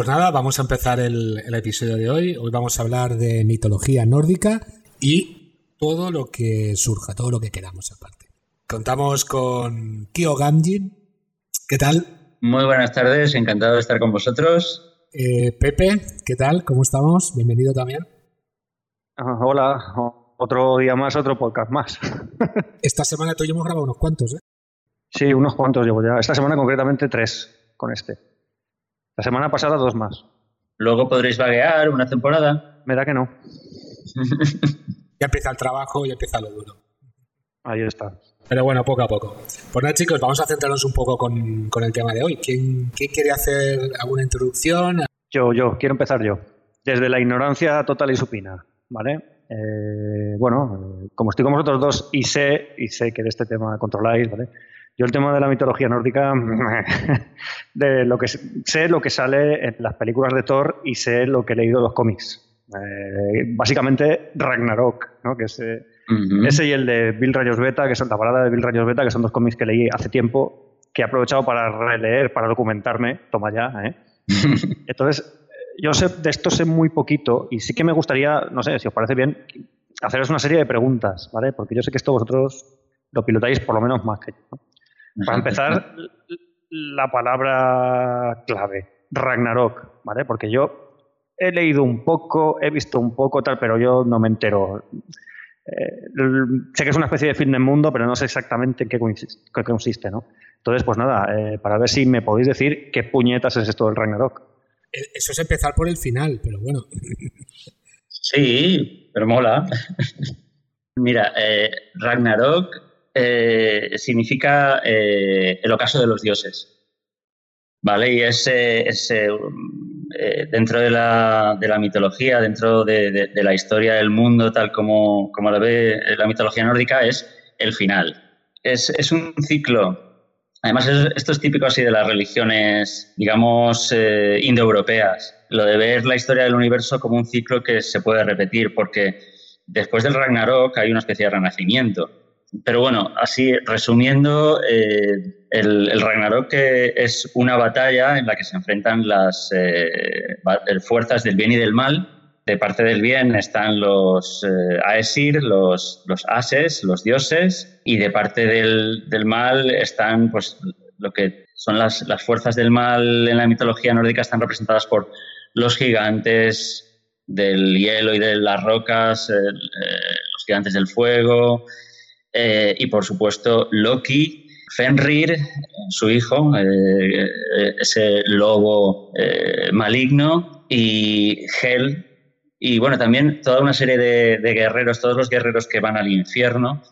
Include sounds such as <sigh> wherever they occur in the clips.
Pues nada, vamos a empezar el, episodio de hoy. Hoy vamos a hablar de mitología nórdica y todo lo que surja, todo lo que queramos aparte. Contamos con Kyo Gamjin. ¿Qué tal? Muy buenas tardes, encantado de estar con vosotros. Eh, Pepe, ¿qué tal? ¿Cómo estamos? Bienvenido también. Ah, hola, otro día más, otro podcast más. <laughs> Esta semana tú y yo hemos grabado unos cuantos, ¿eh? Sí, unos cuantos llevo ya. Esta semana concretamente tres con este. La semana pasada dos más. Luego podréis vaguear una temporada. Me da que no. <laughs> ya empieza el trabajo y empieza lo duro. Ahí está. Pero bueno, poco a poco. Pues nada, chicos, vamos a centrarnos un poco con, el tema de hoy. ¿Quién, quiere hacer alguna introducción? Yo, yo, quiero empezar yo. Desde la ignorancia total y supina, ¿vale? Eh, bueno, como estoy con vosotros dos y sé, y sé que de este tema controláis, ¿vale? Yo el tema de la mitología nórdica, <laughs> de lo que sé lo que sale en las películas de Thor y sé lo que he leído en los cómics. Eh, básicamente Ragnarok, ¿no? que es, ese y el de Bill Rayos Beta, que son la parada de Bill Rayos Beta, que son dos cómics que leí hace tiempo, que he aprovechado para releer, para documentarme. Toma ya, ¿eh? <laughs> Entonces, yo sé de esto sé muy poquito y sí que me gustaría, no sé, si os parece bien, haceros una serie de preguntas, ¿vale? Porque yo sé que esto vosotros lo pilotáis por lo menos más que yo. Para empezar, la palabra clave, Ragnarok, ¿vale? Porque yo he leído un poco, he visto un poco, tal, pero yo no me entero. Eh, sé que es una especie de fin del mundo, pero no sé exactamente en qué consiste, ¿no? Entonces, pues nada, eh, para ver si me podéis decir qué puñetas es esto del Ragnarok. Eh, eso es empezar por el final, pero bueno. Sí, pero mola. <laughs> Mira, Ragnarok eh, significa eh, el ocaso de los dioses. ¿Vale? Y es, eh, dentro de la, de la, mitología, dentro de, la historia del mundo, tal como, como lo ve la mitología nórdica, es el final. Es, es un ciclo. Además, esto es típico así de las religiones, digamos, indoeuropeas. Lo de ver la historia del universo como un ciclo que se puede repetir, porque después del Ragnarok hay una especie de renacimiento pero bueno, así resumiendo, eh, el, Ragnarok es una batalla en la que se enfrentan las eh, fuerzas del bien y del mal. De parte del bien están los eh, Aesir, los, los Ases, los dioses, y de parte del, del mal están pues, lo que son las, las, fuerzas del mal en la mitología nórdica, están representadas por los gigantes del hielo y de las rocas, los gigantes del fuego, eh, y por supuesto Loki, Fenrir, su hijo, eh, ese lobo eh, maligno, y Hel, y bueno, también toda una serie de, guerreros, todos los guerreros que van al infierno,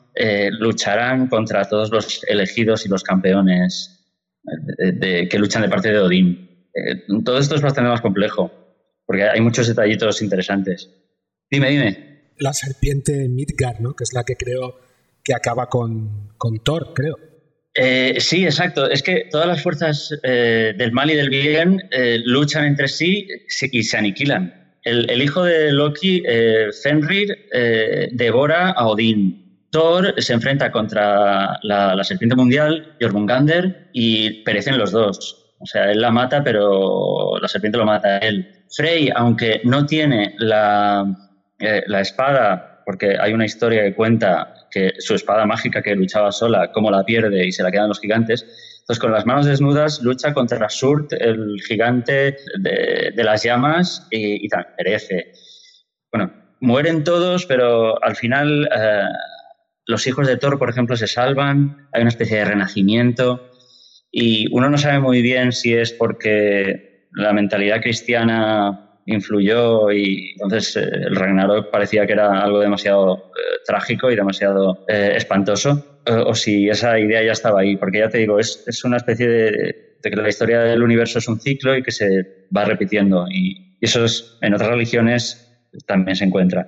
lucharán contra todos los elegidos y los campeones que luchan de parte de Odín. todo esto es bastante más complejo, porque hay muchos detallitos interesantes. Dime, dime. La serpiente Midgard, ¿no? que es la que creo que acaba con, con Thor, creo. Eh, sí, exacto. Es que todas las fuerzas eh, del mal y del bien eh, luchan entre sí y se aniquilan. El, hijo de Loki, Fenrir, devora a Odín. Thor se enfrenta contra la, serpiente mundial, Jormungandr, y perecen los dos. O sea, él la mata, pero la serpiente lo mata a él. Frey, aunque no tiene la, la espada, porque hay una historia que cuenta que su espada mágica que luchaba sola, cómo la pierde y se la quedan los gigantes. Entonces, con las manos desnudas, lucha contra Surt, el gigante de, las llamas, y, tal, perece. Bueno, mueren todos, pero al final eh, los hijos de Thor, por ejemplo, se salvan, hay una especie de renacimiento, y uno no sabe muy bien si es porque la mentalidad cristiana influyó y entonces eh, el Ragnarok parecía que era algo demasiado eh, trágico y demasiado eh, espantoso, o si esa idea ya estaba ahí, porque ya te digo, es, es una especie de, que la historia del universo es un ciclo y que se va repitiendo. Y, eso es, en otras religiones también se encuentra.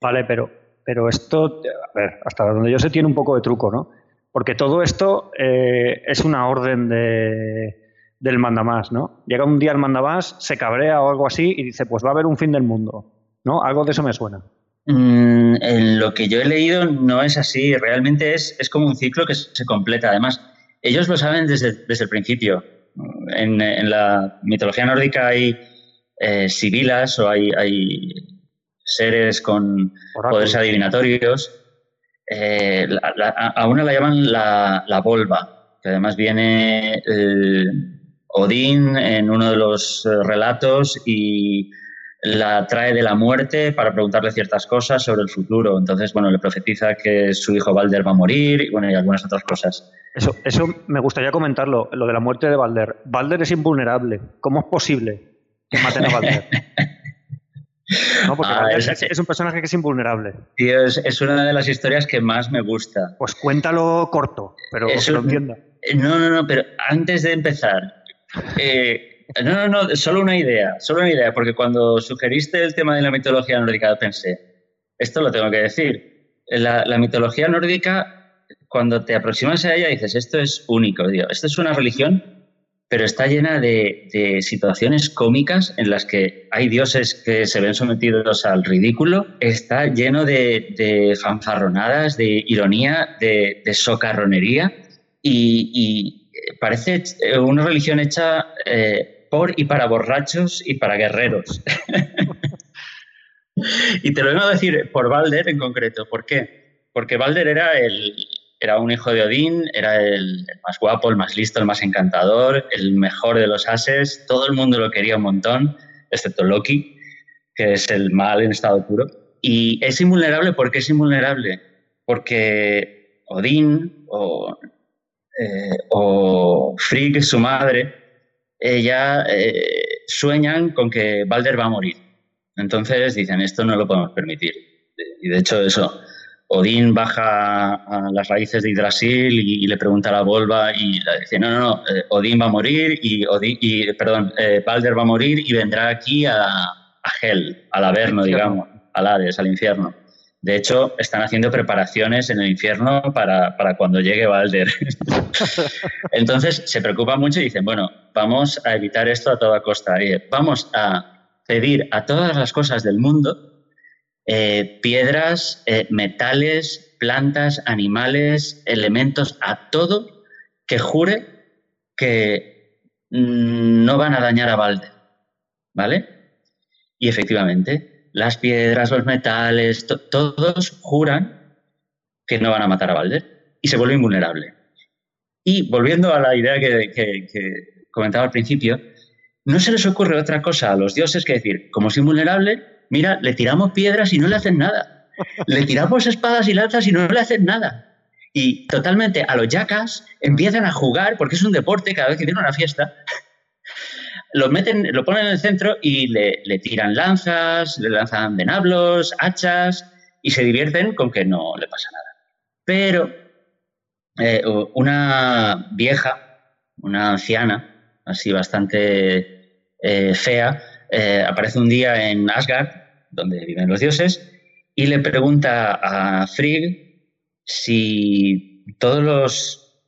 Vale, pero, pero esto, a ver, hasta donde yo sé, tiene un poco de truco, ¿no? Porque todo esto eh, es una orden de, del mandamás, ¿no? Llega un día el mandamás, se cabrea o algo así y dice, pues va a haber un fin del mundo, ¿no? Algo de eso me suena. Mm, en lo que yo he leído no es así, realmente es, es como un ciclo que se completa. Además, ellos lo saben desde, desde el principio. En, en, la mitología nórdica hay eh, sibilas o hay, hay seres con poderes adivinatorios. Eh, a una la llaman la, la volva, que además viene Odín en uno de los eh, relatos y la trae de la muerte para preguntarle ciertas cosas sobre el futuro. Entonces, bueno, le profetiza que su hijo Balder va a morir y, bueno, y algunas otras cosas. Eso, eso me gustaría comentarlo, lo de la muerte de Balder. Balder es invulnerable. ¿Cómo es posible que maten a Balder? <laughs> No, porque ah, es, un personaje que es invulnerable. Tío, es, una de las historias que más me gusta. Pues cuéntalo corto, pero que lo entienda. No, no, no, pero antes de empezar, eh, no, no, no, solo una idea, solo una idea, porque cuando sugeriste el tema de la mitología nórdica pensé, esto lo tengo que decir. La, mitología nórdica, cuando te aproximas a ella, dices, esto es único, tío. Esto es una religión pero está llena de, situaciones cómicas en las que hay dioses que se ven sometidos al ridículo, está lleno de, fanfarronadas, de ironía, de, socarronería y, parece una religión hecha eh, por y para borrachos y para guerreros. <laughs> y te lo vengo a decir por Balder en concreto. ¿Por qué? Porque Balder era el, era un hijo de Odín, era el, más guapo, el más listo, el más encantador, el mejor de los ases. Todo el mundo lo quería un montón, excepto Loki, que es el mal en estado puro. Y es invulnerable, ¿por qué es invulnerable? Porque Odín o, eh, o Frigg, su madre, ella eh, sueñan con que Balder va a morir. Entonces dicen, esto no lo podemos permitir. Y de hecho eso, Odín baja a las raíces de Yggdrasil y, le pregunta a la Volva y le dice, no, no, no, eh, Odín va a morir y, y perdón, eh, Balder va a morir y vendrá aquí a, a Hel, al Averno, digamos, al Hades, al infierno. De hecho, están haciendo preparaciones en el infierno para, para cuando llegue Balder. <laughs> Entonces, se preocupan mucho y dicen, bueno, vamos a evitar esto a toda costa. Vamos a pedir a todas las cosas del mundo eh, piedras, eh, metales, plantas, animales, elementos, a todo que jure que mm, no van a dañar a Balder. ¿Vale? Y efectivamente, las piedras, los metales, todos juran que no van a matar a Balder y se vuelve invulnerable. Y volviendo a la idea que, comentaba al principio, no se les ocurre otra cosa a los dioses que decir, como es invulnerable, mira, le tiramos piedras y no le hacen nada. Le tiramos espadas y lanzas y no le hacen nada. Y totalmente a los yacas empiezan a jugar, porque es un deporte, cada vez que tiene una fiesta, lo meten, lo ponen en el centro y le, tiran lanzas, le lanzan venablos, hachas, y se divierten con que no le pasa nada. Pero eh, una vieja, una anciana, así bastante eh, fea, eh, aparece un día en Asgard, donde viven los dioses, y le pregunta a Frigg si todos los,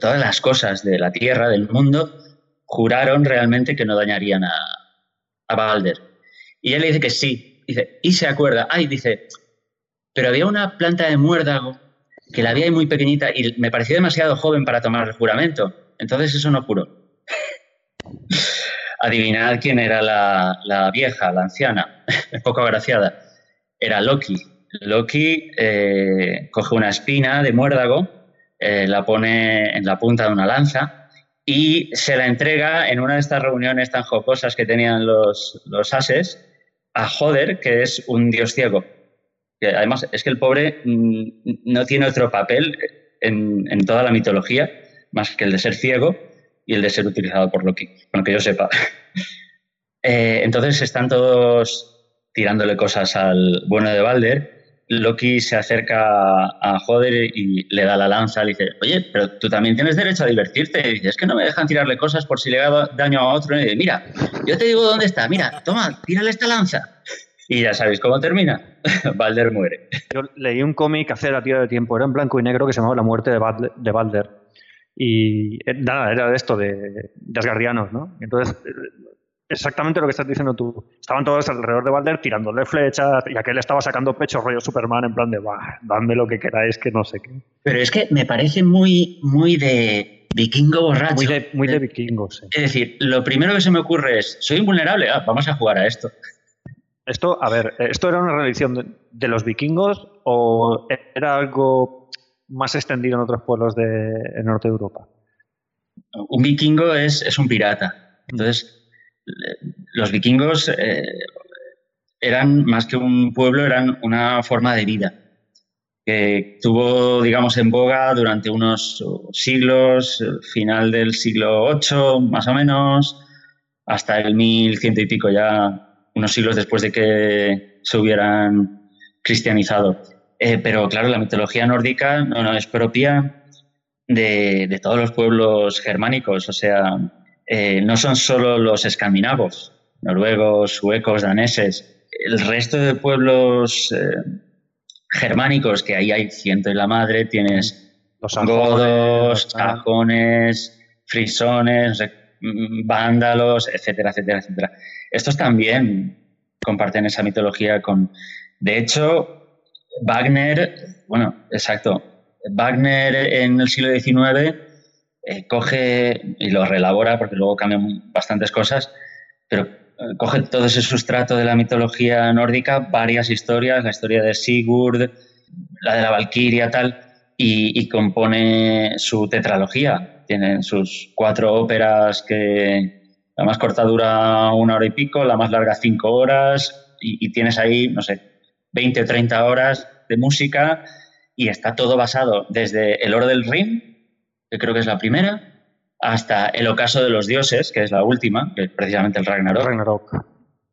todas las cosas de la Tierra, del mundo, juraron realmente que no dañarían a, a Balder. Y él le dice que sí. Y se acuerda, ay, dice, pero había una planta de muérdago que la había muy pequeñita y me pareció demasiado joven para tomar el juramento. Entonces eso no juró. <laughs> Adivinad quién era la, vieja, la anciana, <laughs> poco agraciada. Era Loki. Loki eh, coge una espina de muérdago, eh, la pone en la punta de una lanza y se la entrega en una de estas reuniones tan jocosas que tenían los, los ases a Joder, que es un dios ciego. además, es que el pobre mm, no tiene otro papel en, en toda la mitología más que el de ser ciego y el de ser utilizado por Loki, aunque yo sepa. <laughs> Eh, entonces están todos tirándole cosas al bueno de Balder Loki se acerca a Joder y le da la lanza, le dice, oye, pero tú también tienes derecho a divertirte. Y dice, es que no me dejan tirarle cosas por si le hago daño a otro. Y dice, mira, yo te digo dónde está, mira, toma, tírale esta lanza. Y ya sabéis cómo termina. <laughs> Balder muere. Yo leí un cómic hace la tira de tiempo, era en blanco y negro, que se llamaba La muerte de Balder. De Balder. Y eh, nada, era de esto, de, de Asgardianos, ¿no? Entonces, exactamente lo que estás diciendo tú. Estaban todos alrededor de Balder tirándole flechas y aquel estaba sacando pecho rollo Superman en plan de, bah, dame lo que queráis, que no sé qué. Pero es que me parece muy, muy de vikingo borracho. Muy de, muy de vikingos, sí. Es decir, lo primero que se me ocurre es, soy invulnerable, ah, vamos a jugar a esto. Esto, a ver, ¿esto era una religión de, de los vikingos o era algo más extendido en otros pueblos del norte de Europa? Un vikingo es, es un pirata. Entonces, los vikingos eh, eran más que un pueblo, eran una forma de vida que tuvo, digamos, en boga durante unos siglos, final del siglo VIII, más o menos, hasta el 1100 y pico, ya unos siglos después de que se hubieran cristianizado. Eh, pero claro, la mitología nórdica no, es propia de, todos los pueblos germánicos, o sea, eh, no son solo los escandinavos, noruegos, suecos, daneses, el resto de pueblos eh, germánicos, que ahí hay ciento y la madre, tienes Los godos, sajones, ah. frisones, mm, vándalos, etcétera, etcétera, etcétera. Estos también comparten esa mitología con... De hecho, Wagner, bueno, exacto, Wagner en el siglo XIX eh, coge y lo relabora porque luego cambian bastantes cosas, pero eh, coge todo ese sustrato de la mitología nórdica, varias historias, la historia de Sigurd, la de la Valquiria, tal, y, y compone su tetralogía. Tienen sus cuatro óperas que la más corta dura una hora y pico, la más larga cinco horas, y, y tienes ahí, no sé, 20 o 30 horas de música y está todo basado desde El Oro del Rin, que creo que es la primera, hasta El Ocaso de los Dioses, que es la última, que es precisamente el Ragnarok. Ragnarok.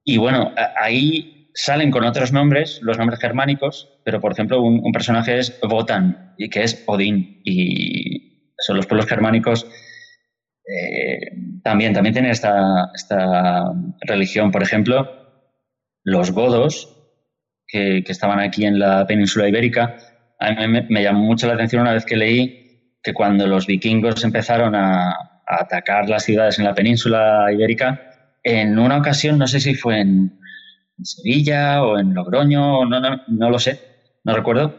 Y bueno, ahí salen con otros nombres, los nombres germánicos, pero por ejemplo un, un personaje es Wotan, y que es Odín, y son los pueblos germánicos eh, también, también tienen esta, esta religión. Por ejemplo, los godos, que, que estaban aquí en la península ibérica, a mí me, me llamó mucho la atención una vez que leí que cuando los vikingos empezaron a, atacar las ciudades en la península ibérica, en una ocasión, no sé si fue en, Sevilla o en Logroño, no, no, no lo sé, no recuerdo,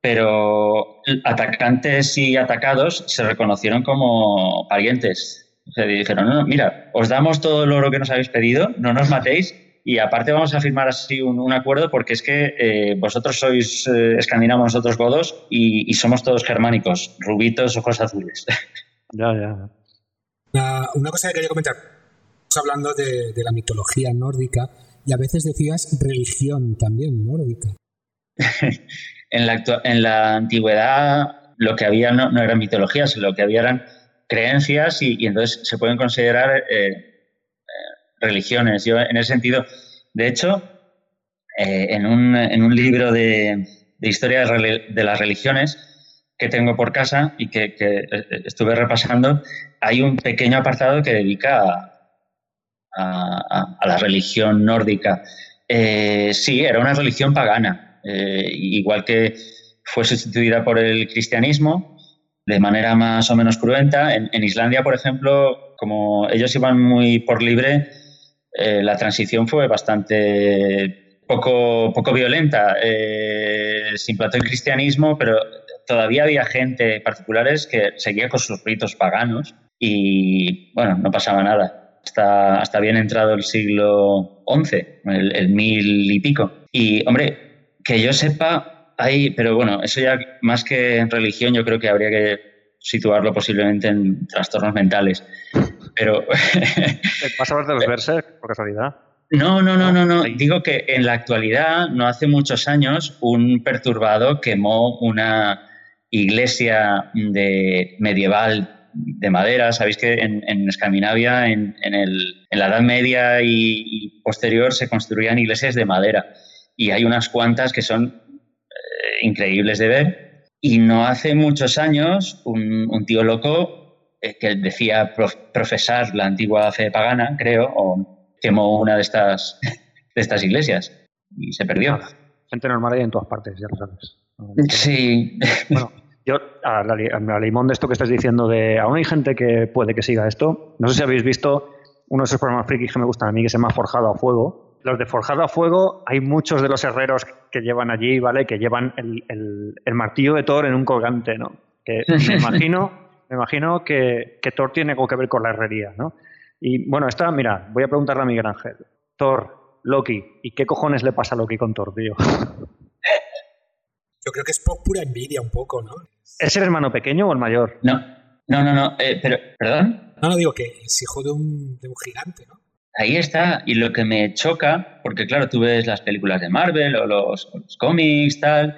pero atacantes y atacados se reconocieron como parientes. Dijeron, mira, os damos todo el oro que nos habéis pedido, no nos matéis y aparte vamos a firmar así un, un acuerdo porque es que eh, vosotros sois eh, escandinavos, nosotros godos y, y somos todos germánicos, rubitos, ojos azules. <laughs> Ya, ya. Una, una cosa que quería comentar. Estamos hablando de, de la mitología nórdica y a veces decías religión también nórdica. <laughs> en, la, en la antigüedad lo que había no, no eran mitologías, lo que había eran creencias y, y entonces se pueden considerar eh, religiones. Yo en ese sentido, de hecho, eh, en, un, en un libro de, de historia de, las religiones que tengo por casa y que, que, eh, estuve repasando, hay un pequeño apartado que dedica a, a- la religión nórdica. Eh, sí, era una religión pagana, igual que fue sustituida por el cristianismo de manera más o menos cruenta. En, en Islandia, por ejemplo, como ellos iban muy por libre, eh, la transición fue bastante poco, violenta. Eh, se implantó el cristianismo, pero todavía había gente particulares que seguía con sus ritos paganos y, bueno, no pasaba nada. Hasta, hasta bien entrado el siglo XI, el, el mil y pico. Y, hombre, que yo sepa, hay, pero bueno, eso ya más que en religión, yo creo que habría que situarlo posiblemente en trastornos mentales. Pero ¿Vas a hablar de los <laughs> Berserk, por casualidad? no, no, no, no, no. Digo que en la actualidad, no hace muchos años, un perturbado quemó una iglesia de medieval de madera. Sabéis que en, en Escandinavia, en, en el- en la Edad Media y, y posterior, se construían iglesias de madera. Y hay unas cuantas que son increíbles de ver. Y no hace muchos años, un, tío loco eh, que decía profesar la antigua fe pagana, creo, o quemó una de estas, <laughs> de estas iglesias y se perdió. Gente normal hay en todas partes, ya lo sabes. Sí. <laughs> Bueno, yo, a la, limón de esto que estás diciendo, de aún hay gente que puede que siga esto. No sé si habéis visto uno de esos programas frikis que me gustan a mí, que se llama Forjado a Fuego. Los de Forjado a Fuego, hay muchos de los herreros que llevan allí, ¿vale? Que llevan el, el, martillo de Thor en un colgante, ¿no? Que <laughs> me imagino, me imagino que, que, Thor tiene algo que ver con la herrería, ¿no? Y bueno, esta, mira, voy a preguntarle a Miguel Ángel. Thor, Loki, ¿y qué cojones le pasa a Loki con Thor, tío? <laughs> Yo creo que es por pura envidia un poco, ¿no? ¿Es el hermano pequeño o el mayor? No, no, no, no. Eh, pero, ¿perdón? No, no digo que es hijo de un, de un gigante, ¿no? Ahí está, y lo que me choca, porque claro, tú ves las películas de Marvel o los, cómics, tal,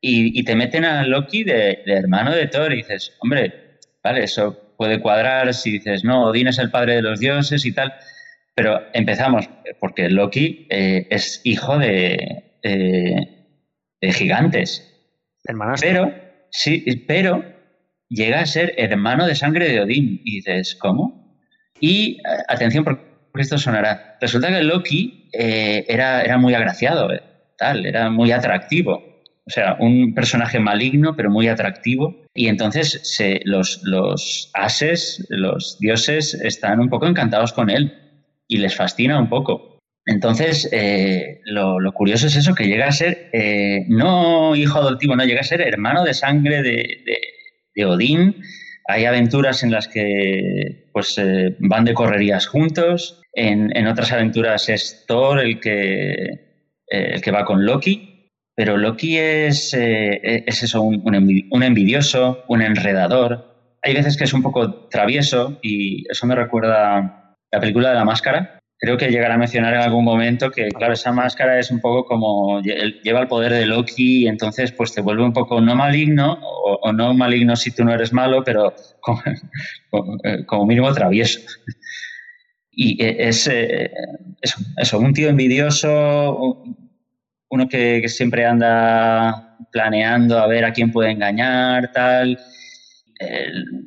y, te meten a Loki de, hermano de Thor y dices, hombre, vale, eso puede cuadrar si dices, no, Odín es el padre de los dioses y tal, pero empezamos, porque Loki eh, es hijo de, eh, de gigantes. Pero, sí, pero llega a ser hermano de sangre de Odín. Y dices, ¿cómo? Y eh, atención, porque esto sonará. Resulta que Loki eh, era, era muy agraciado, tal, era muy atractivo. O sea, un personaje maligno, pero muy atractivo. Y entonces se, los, ases, los dioses, están un poco encantados con él y les fascina un poco. Entonces, lo, curioso es eso, que llega a ser no hijo adoptivo, no, llega a ser hermano de sangre de, de Odín. Hay aventuras en las que pues, eh, van de correrías juntos. En, otras aventuras es Thor el que, eh, el que va con Loki. Pero Loki es, eh, es eso, un, un envidioso, un enredador. Hay veces que es un poco travieso y eso me recuerda la película de la máscara, creo que llegará a mencionar en algún momento que, claro, esa máscara es un poco como lleva el poder de Loki y entonces pues te vuelve un poco no maligno o, no maligno si tú no eres malo, pero <laughs> como, eh, mínimo travieso. Y e, es eso, un tío envidioso, uno que, siempre anda planeando a ver a quién puede engañar, tal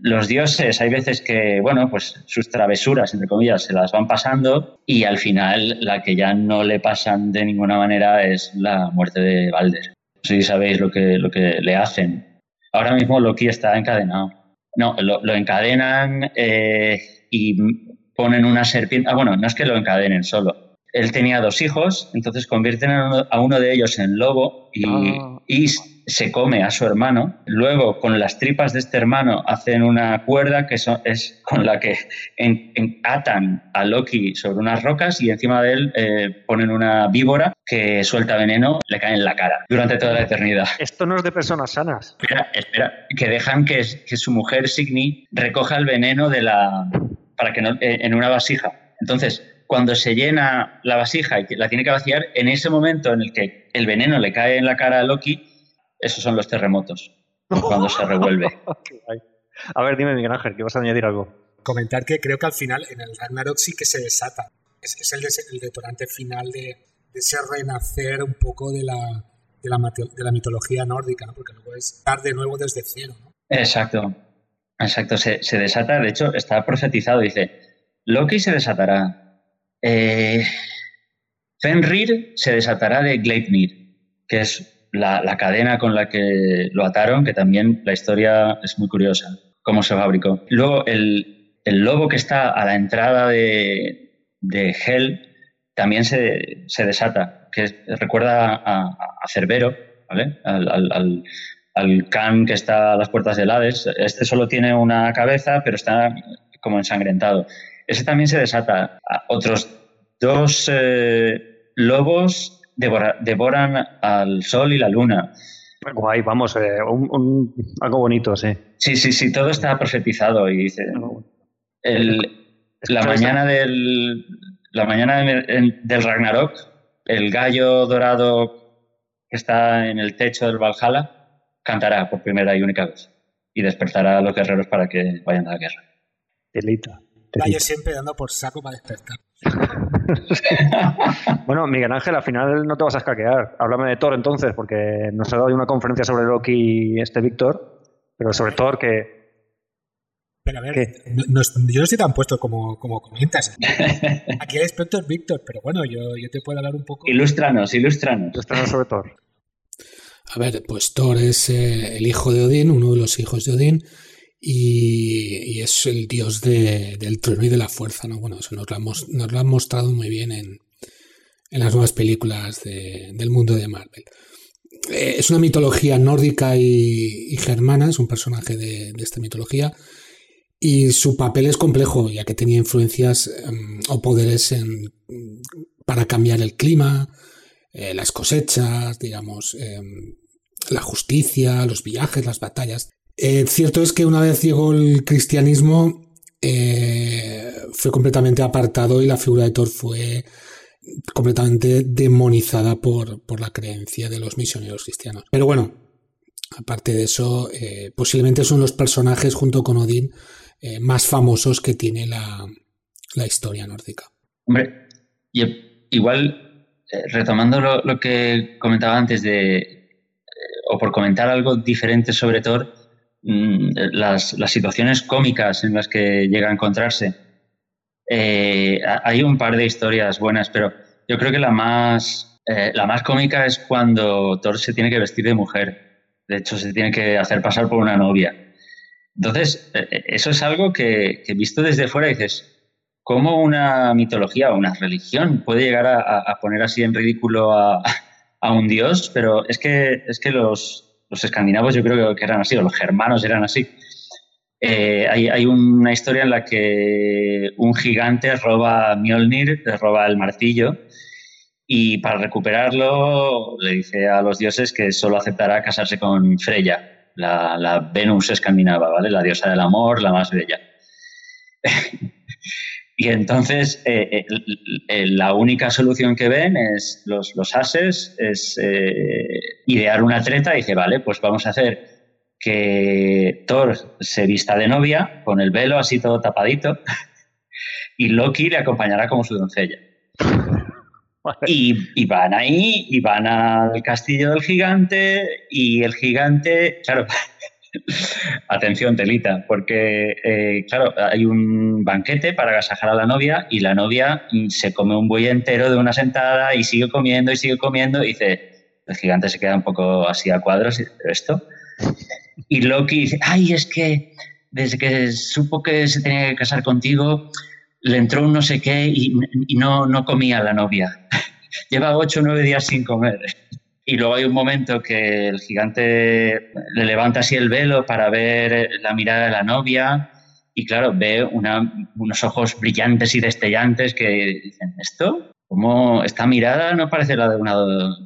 los dioses hay veces que, bueno, pues sus travesuras, entre comillas, se las van pasando y al final la que ya no le pasan de ninguna manera es la muerte de Balder. Si sabéis lo que, lo que le hacen. Ahora mismo Loki está encadenado. No, lo, encadenan eh, y ponen una serpiente. Ah, bueno, no es que lo encadenen solo. Él tenía dos hijos, entonces convierten a uno de ellos en lobo y, ah. y se come a su hermano, luego con las tripas de este hermano hacen una cuerda que es con la que atan a Loki sobre unas rocas y encima de él eh, ponen una víbora que suelta veneno, le cae en la cara durante toda la eternidad. Esto no es de personas sanas. Espera, espera, que dejan que, que su mujer Signy recoja el veneno de la para que no eh, en una vasija. Entonces, cuando se llena la vasija y la tiene que vaciar, en ese momento en el que el veneno le cae en la cara a Loki, esos son los terremotos, cuando se revuelve. <laughs> a ver, dime, Miguel Ángel, que vas a añadir algo. Comentar que creo que al final en el Ragnarok sí que se desata. Es, es el, detonante final de, ese renacer un poco de la, de la, mitología nórdica, porque luego es estar de nuevo desde cero. Exacto, exacto. Se, desata, de hecho, está profetizado, dice, Loki se desatará. Eh, Fenrir se desatará de Gleipnir, que es la, cadena con la que lo ataron, que también la historia es muy curiosa, cómo se fabricó. Luego, el, lobo que está a la entrada de, Hell también se, desata, que recuerda a, Cerbero. Al, al, que está a las puertas del Hades. Este solo tiene una cabeza, pero está como ensangrentado. Ese también se desata. Otros dos eh, lobos devoran al sol y la luna. Guay, vamos, eh, algo bonito, sí. Sí, sí, sí, todo está profetizado y dice. la, mañana del, la mañana del Ragnarok, el gallo dorado que está en el techo del Valhalla cantará por primera y única vez y despertará a los guerreros para que vayan a la guerra. Delita. Gallo siempre dando por saco para despertar. <laughs> bueno, Miguel Ángel, al final no te vas a escaquear. Háblame de Thor entonces, porque nos ha dado una conferencia sobre Loki este Víctor, pero sobre Thor que... Pero a ver, no, yo no estoy tan puesto como, como comentas. <laughs> Aquí el experto es Víctor, pero bueno, yo, yo te puedo hablar un poco. Ilústranos, ilústranos. Ilústranos sobre Thor. A ver, pues Thor es eh, el hijo de Odín, uno de los hijos de Odín, y, es el dios del trueno y de la fuerza, ¿no? Bueno, eso nos lo, han, mostrado muy bien en, las nuevas películas del mundo de Marvel. Eh, es una mitología nórdica y, germana, es un personaje de, esta mitología, y su papel es complejo, ya que tenía influencias em, o poderes para cambiar el clima, eh, las cosechas, digamos, em, la justicia, los viajes, las batallas. Eh, cierto es que una vez llegó el cristianismo, eh, fue completamente apartado y la figura de Thor fue completamente demonizada por, la creencia de los misioneros cristianos. Pero bueno, aparte de eso, posiblemente son los personajes junto con Odín más famosos que tiene la, la historia nórdica. Hombre, igual eh, retomando lo, que comentaba antes de, eh, o por comentar algo diferente sobre Thor, mm, las, situaciones cómicas en las que llega a encontrarse. Eh, hay un par de historias buenas, pero yo creo que la más, la más cómica es cuando Thor se tiene que vestir de mujer. De hecho, se tiene que hacer pasar por una novia. Entonces, eso es algo que, que visto desde fuera dices, cómo una mitología o una religión puede llegar a, poner así en ridículo <laughs> a, un dios, pero es que, es que los, escandinavos yo creo que eran así, o los germanos eran así. Eh, hay, una historia en la que un gigante roba Mjolnir, roba el martillo, y para recuperarlo le dice a los dioses que solo aceptará casarse con Freya, la, la Venus escandinava, ¿vale? La diosa del amor, la más bella. <laughs> Y entonces eh, eh, eh, la única solución que ven es los, los ases, es idear una treta y dice, vale, pues vamos a hacer que Thor se vista de novia con el velo así todo tapadito <laughs> y Loki le acompañará como su doncella. <laughs> Y, y, van ahí, y van al castillo del gigante, y el gigante, claro, <laughs> Atención, telita, porque, eh, claro, hay un banquete para agasajar a la novia y la novia se come un buey entero de una sentada y sigue comiendo y sigue comiendo y dice, el gigante se queda un poco así a cuadros, y esto. <laughs> Y Loki dice, ay, es que desde que supo que se tenía que casar contigo, le entró un no sé qué y, no, no comía la novia. <laughs> Lleva ocho o nueve días sin comer. Y luego hay un momento que el gigante le levanta así el velo para ver la mirada de la novia y claro, ve unos ojos brillantes y destellantes que dicen, ¿esto? ¿Cómo esta mirada no parece la de una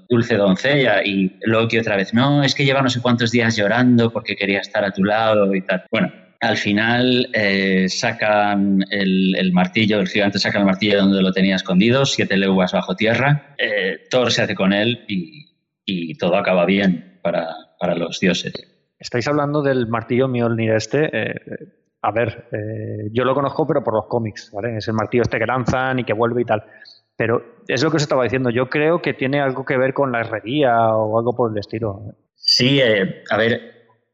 dulce doncella? Y Loki otra vez, no, es que lleva no sé cuántos días llorando porque quería estar a tu lado y tal. Bueno, al final eh, sacan el, martillo, el gigante saca el martillo donde lo tenía escondido, siete leguas bajo tierra. Eh, se hace con él y, y todo acaba bien para, los dioses. Estáis hablando del martillo Mjolnir este. Eh, a ver, eh, yo lo conozco, pero por los cómics, ¿vale? Es el martillo este que lanzan y que vuelve y tal. Pero es lo que os estaba diciendo. Yo creo que tiene algo que ver con la herrería o algo por el estilo. Sí, eh, a ver,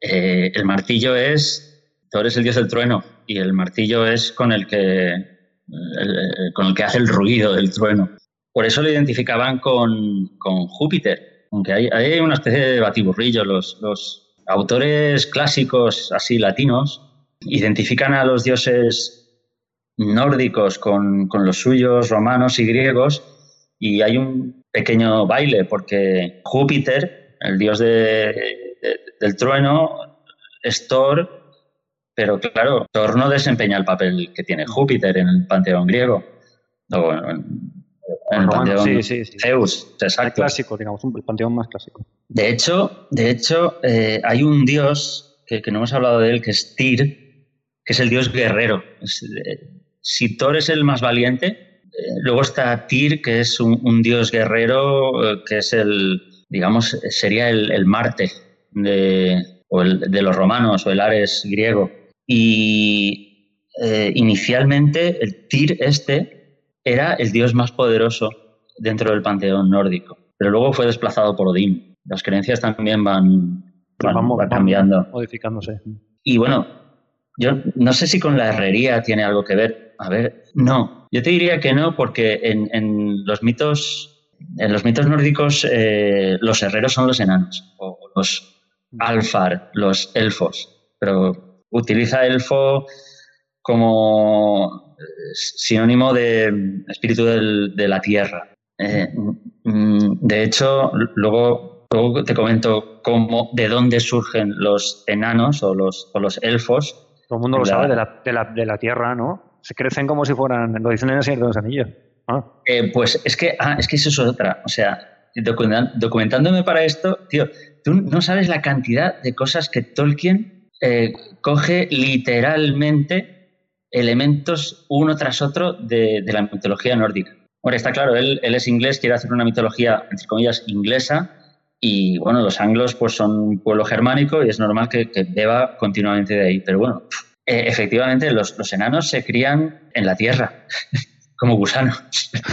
el martillo es. Thor es el dios del trueno y el martillo es con el que con el que hace el ruido del trueno. Por eso lo identificaban con, con Júpiter, aunque hay, una especie de batiburrillo. Los, autores clásicos, así latinos, identifican a los dioses nórdicos con, los suyos romanos y griegos y hay un pequeño baile porque Júpiter, el dios del trueno, es Thor, pero claro, Thor no desempeña el papel que tiene Júpiter en el panteón griego. Sí, sí, sí. Zeus, exacto. clásico, digamos, un panteón más clásico. De hecho, de hecho eh, hay un dios que, no hemos hablado de él, que es Tyr, que es el dios guerrero. Eh, si Thor es el más valiente, eh, luego está Tyr, que es un, dios guerrero, que es el, digamos, sería el, Marte de, de los romanos o el Ares griego. Y inicialmente el Tyr este era el dios más poderoso dentro del panteón nórdico, pero luego fue desplazado por Odín. Las creencias también van, van, cambiando. modificándose. Y bueno, yo no sé si con la herrería tiene algo que ver. A ver, no. Yo te diría que no, porque en, los mitos, en los mitos nórdicos, eh, los herreros son los enanos, o los alfar, los elfos. Pero utiliza elfo como sinónimo de espíritu de la tierra. Eh, mm, de hecho, luego, te comento cómo, de dónde surgen los enanos o los, o los elfos. Todo el mundo lo sabe, de la, de, la, de la, tierra, ¿no? Se crecen como si fueran, lo dicen en el Señor de los Anillos. Ah. Eh, pues es que, ah, es que eso es otra. O sea, documentándome para esto, tío, tú no sabes la cantidad de cosas que Tolkien eh, coge literalmente elementos uno tras otro de, de la mitología nórdica. Bueno, está claro, él, es inglés, quiere hacer una mitología, entre comillas, inglesa, y bueno, los anglos pues son un pueblo germánico y es normal que, beba continuamente de ahí. Pero bueno, eh, efectivamente los, enanos se crían en la tierra, <laughs> como gusanos.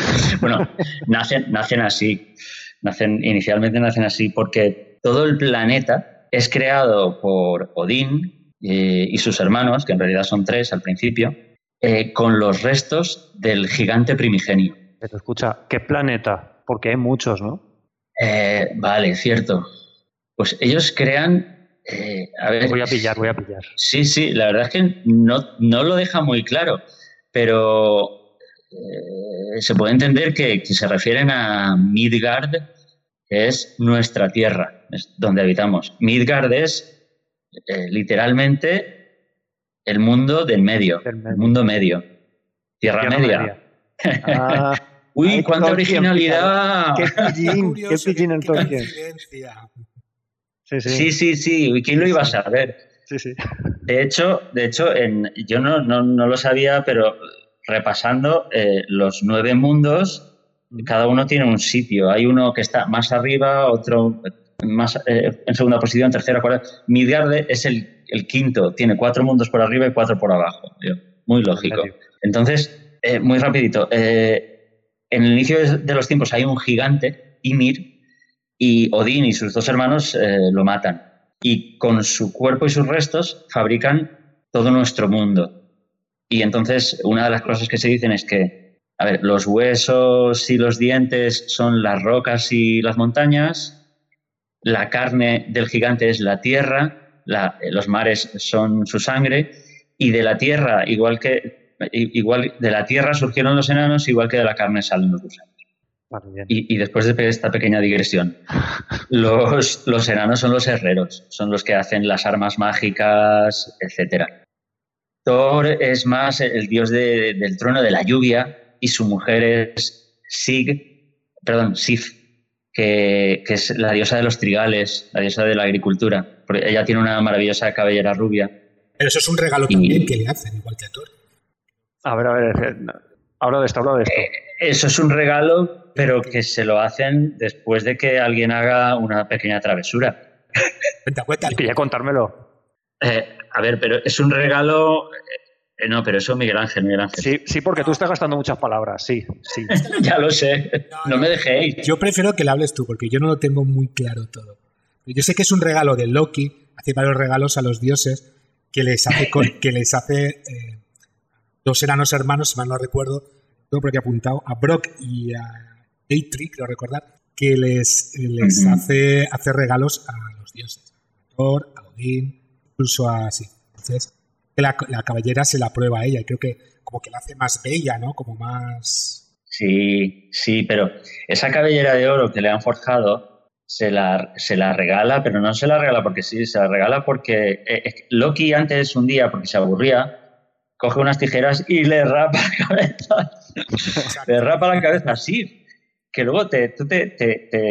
<laughs> bueno, nacen, nacen así, nacen, inicialmente nacen así porque todo el planeta es creado por Odín eh, y sus hermanos, que en realidad son tres al principio, eh, con los restos del gigante primigenio. Pero escucha, ¿qué planeta? Porque hay muchos, ¿no? Eh, vale, cierto. Pues ellos crean. Eh, voy a pillar, voy a pillar. Sí, sí, la verdad es que no, no lo deja muy claro, pero se puede entender que, se refieren a Midgard, que es nuestra tierra, es donde habitamos. Midgard es literalmente el mundo del medio, el mundo medio, tierra, media. <laughs> Ah. Uy, cuánta originalidad. Qué <laughs> pillín, qué pillín el Tolkien. Sí, sí, sí, sí. ¿Quién lo iba a saber? Sí, sí. De hecho, de hecho en, yo no, no, no, lo sabía, pero repasando eh, los nueve mundos, cada uno tiene un sitio. Hay uno que está más arriba, otro más eh, en segunda posición, tercera, cuarta. Midgard es el, el, quinto, tiene cuatro mundos por arriba y cuatro por abajo. Muy lógico. Entonces, eh, muy rapidito. Eh, en el inicio de los tiempos hay un gigante, Ymir, y Odín y sus dos hermanos lo matan. Y con su cuerpo y sus restos fabrican todo nuestro mundo. Y entonces una de las cosas que se dicen es que, a ver, los huesos y los dientes son las rocas y las montañas, la carne del gigante es la tierra, los mares son su sangre, y de la tierra, igual que igual de la tierra surgieron los enanos, igual que de la carne salen los gusanos. y, después de esta pequeña digresión, <laughs> los, los, enanos son los herreros, son los que hacen las armas mágicas, etc. Thor es más el dios del trono de la lluvia y su mujer es Sig, perdón, Sif, que, que, es la diosa de los trigales, la diosa de la agricultura. Porque ella tiene una maravillosa cabellera rubia. Pero eso es un regalo también que le hacen, igual que a Thor. A ver, a ver, habla de esto, habla de esto. Eh, eso es un regalo, pero que se lo hacen después de que alguien haga una pequeña travesura. Cuenta, cuenta. Quería contármelo. Eh, a ver, pero es un regalo. Eh, no, pero eso Miguel Ángel, Miguel Ángel. Sí, sí, porque tú estás gastando muchas palabras, sí, sí. <laughs> ya lo sé. No, me dejéis. Yo prefiero que le hables tú, porque yo no lo tengo muy claro todo. Yo sé que es un regalo de Loki, hace varios regalos a los dioses que les hace, <laughs> que les hace dos enanos hermanos, si mal no recuerdo, tengo por aquí apuntado, a Brock y a Eitri, creo recordar, que les, les hace, hace regalos a los dioses. A Thor, a Odín, incluso a sí. Entonces, la, la, caballera se la prueba a ella y creo que como que la hace más bella, ¿no? Como más... Sí, sí, pero esa cabellera de oro que le han forjado se la, se la regala, pero no se la regala porque sí, se la regala porque eh, Loki antes un día, porque se aburría, coge unas tijeras y le rapa la cabeza. le rapa la cabeza así. Que luego te, tú te,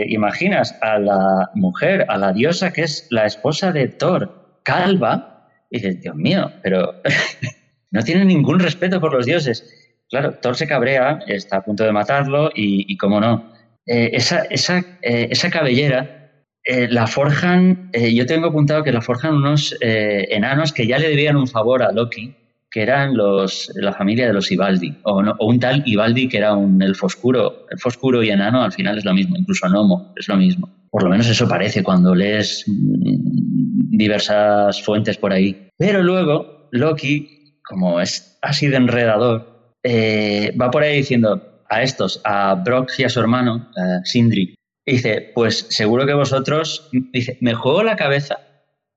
imaginas a la mujer, a la diosa que es la esposa de Thor, calva, y dices, Dios mío, pero <laughs> no tiene ningún respeto por los dioses. Claro, Thor se cabrea, está a punto de matarlo y, como no, eh, esa, esa, eh, esa, cabellera eh, la forjan, yo tengo apuntado que la forjan unos enanos que ya le debían un favor a Loki, que eran los, la familia de los Ibaldi, o, un tal Ibaldi que era un elfo oscuro. Elfo oscuro y enano al final es lo mismo, incluso Nomo es lo mismo. Por lo menos eso parece cuando lees mm, diversas fuentes por ahí. Pero luego Loki, como es así de enredador, eh, va por ahí diciendo a estos, a Brock y a su hermano, a Sindri, dice, pues seguro que vosotros, dice, me juego la cabeza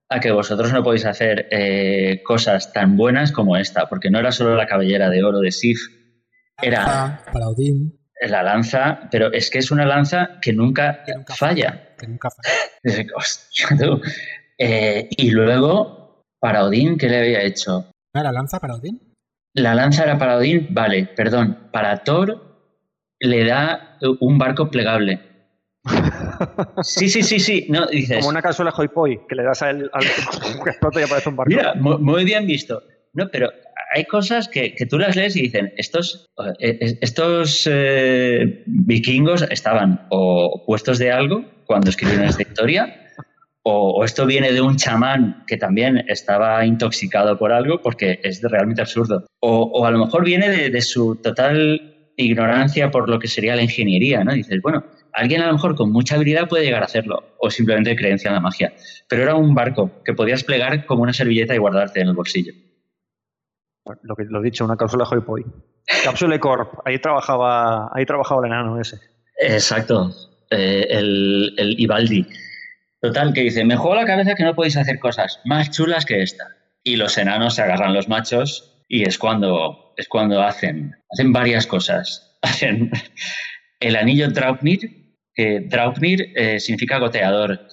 a que vosotros no podéis hacer eh, cosas tan buenas como esta, porque no era solo la cabellera de oro de Sif, era para Odín. la lanza, pero es que es una lanza que nunca, falla. Que nunca falla. <laughs> Eh, y luego, para Odín, ¿qué le había hecho? ¿La lanza para Odín? La lanza era para Odín, vale, perdón. Para Thor le da un barco plegable. <laughs> Sí, sí, sí, sí. No, dices, Como una cazuela hoi poi, que le das a él al que explota y aparece un barco. Mira, muy bien visto. No, pero hay cosas que, tú las lees y dicen, estos, eh, estos eh, vikingos estaban o puestos de algo cuando escribieron esta historia, o, esto viene de un chamán que también estaba intoxicado por algo, porque es realmente absurdo. O, a lo mejor viene de, de su total ignorancia por lo que sería la ingeniería, ¿no? Dices, bueno, alguien a lo mejor con mucha habilidad puede llegar a hacerlo, o simplemente creencia en la magia. Pero era un barco que podías plegar como una servilleta y guardarte en el bolsillo. Lo que lo he dicho, una cápsula Hoy Cápsula Corp, ahí trabajaba, ahí trabajaba el enano ese. Exacto, eh, el, el Ibaldi. Total, que dice, me juego la cabeza que no podéis hacer cosas más chulas que esta. Y los enanos se agarran los machos y es cuando, es cuando hacen, hacen varias cosas. <laughs> Hacen el anillo Draupnir, que Draupnir eh, significa goteador.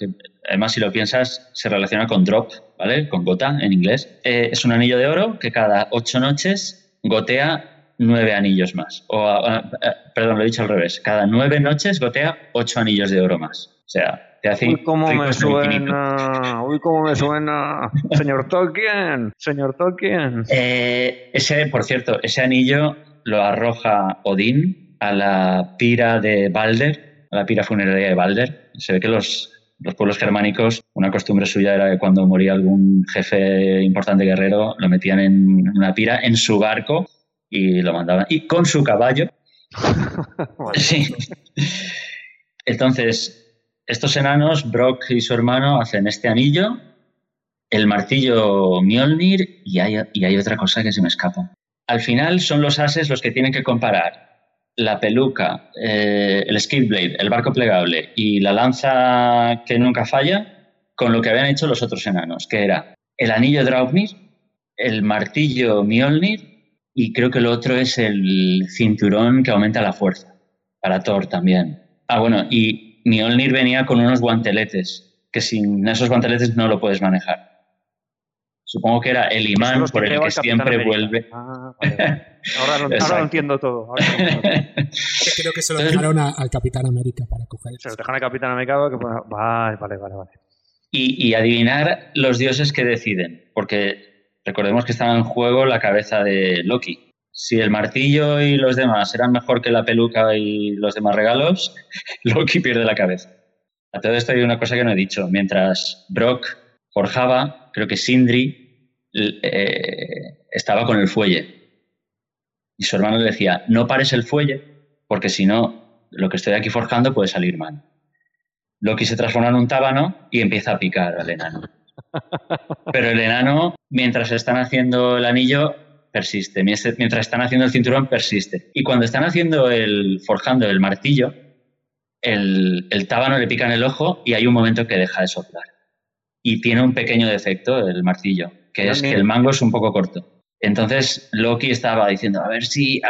además, si lo piensas, se relaciona con drop, ¿vale? Con gota en inglés. Eh, es un anillo de oro que cada ocho noches gotea nueve anillos más. O, perdón, lo he dicho al revés. Cada nueve noches gotea ocho anillos de oro más. O sea, te hace Uy, cómo me suena. Uy, cómo me suena. Señor Tolkien. Señor Tolkien. Eh, ese, por cierto, ese anillo lo arroja Odín a la pira de Balder a la pira funeraria de Balder. Se ve que los, los pueblos germánicos, una costumbre suya era que cuando moría algún jefe importante guerrero, lo metían en una pira, en su barco, y lo mandaban. Y con su caballo. <laughs> sí. Entonces, estos enanos, Brock y su hermano, hacen este anillo, el martillo Mjolnir, y hay, y hay otra cosa que se me escapa. Al final son los ases los que tienen que comparar la peluca, eh, el skill blade, el barco plegable y la lanza que nunca falla con lo que habían hecho los otros enanos, que era el anillo Draupnir, el martillo Mjolnir y creo que lo otro es el cinturón que aumenta la fuerza, para Thor también. Ah, bueno, y Mjolnir venía con unos guanteletes, que sin esos guanteletes no lo puedes manejar. Supongo que era el imán por el que siempre vuelve. Ah, <laughs> ahora, lo, entiendo todo. <laughs> Creo que se lo dejaron al Capitán América para coger Se lo dejaron al Capitán América. Que, vale, vale, vale. vale. Y, adivinar los dioses que deciden. Porque recordemos que estaba en juego la cabeza de Loki. Si el martillo y los demás eran mejor que la peluca y los demás regalos, <laughs> Loki pierde la cabeza. A todo esto hay una cosa que no he dicho. Mientras Brock forjaba, creo que Sindri eh, estaba con el fuelle. Y su hermano le decía, no pares el fuelle, porque si no, lo que estoy aquí forjando puede salir mal. Loki se transforma en un tábano y empieza a picar al enano. Pero el enano, mientras están haciendo el anillo, persiste. Mientras están haciendo el cinturón, persiste. Y cuando están haciendo el, forjando el martillo, el, el tábano le pica en el ojo y hay un momento que deja de soplar. Y tiene un pequeño defecto el martillo que es que el mango es un poco corto. Entonces Loki estaba diciendo, a ver si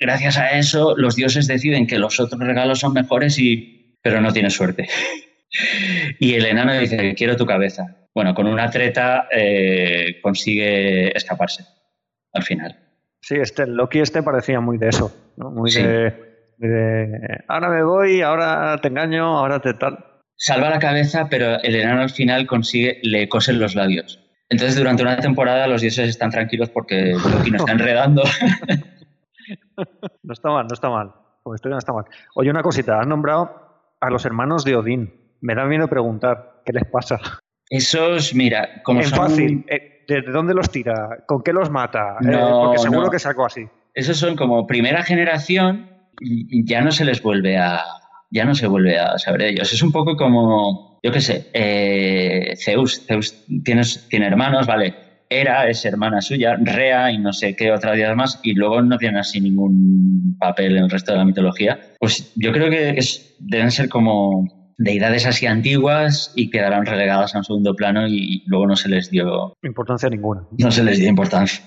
gracias a eso los dioses deciden que los otros regalos son mejores y... pero no tiene suerte. <laughs> y el enano dice, quiero tu cabeza. Bueno, con una treta eh, consigue escaparse al final. Sí, este, Loki este parecía muy de eso, Muy de, ahora me voy, ahora te engaño, ahora te tal. Salva la cabeza, pero el enano al final consigue, le cosen los labios. Entonces, durante una temporada los dioses están tranquilos porque Loki no está <laughs> enredando. no está mal, no está mal. Como historia no está mal. Oye, una cosita, has nombrado a los hermanos de Odín. Me da miedo preguntar, ¿qué les pasa? Esos, mira, como son... fácil, eh, ¿De, dónde los tira? ¿Con qué los mata? Eh, porque seguro que sacó así. Esos son como primera generación y ya no se les vuelve a, ya no se vuelve a saber de ellos. Es un poco como, yo qué sé, eh, Zeus. Zeus tiene, tiene hermanos, vale. Era es hermana suya, Rea y no sé qué otra día más, y luego no tienen así ningún papel en el resto de la mitología. Pues yo creo que es, deben ser como deidades así antiguas y quedarán relegadas a un segundo plano y luego no se les dio importancia ninguna. No se les dio importancia.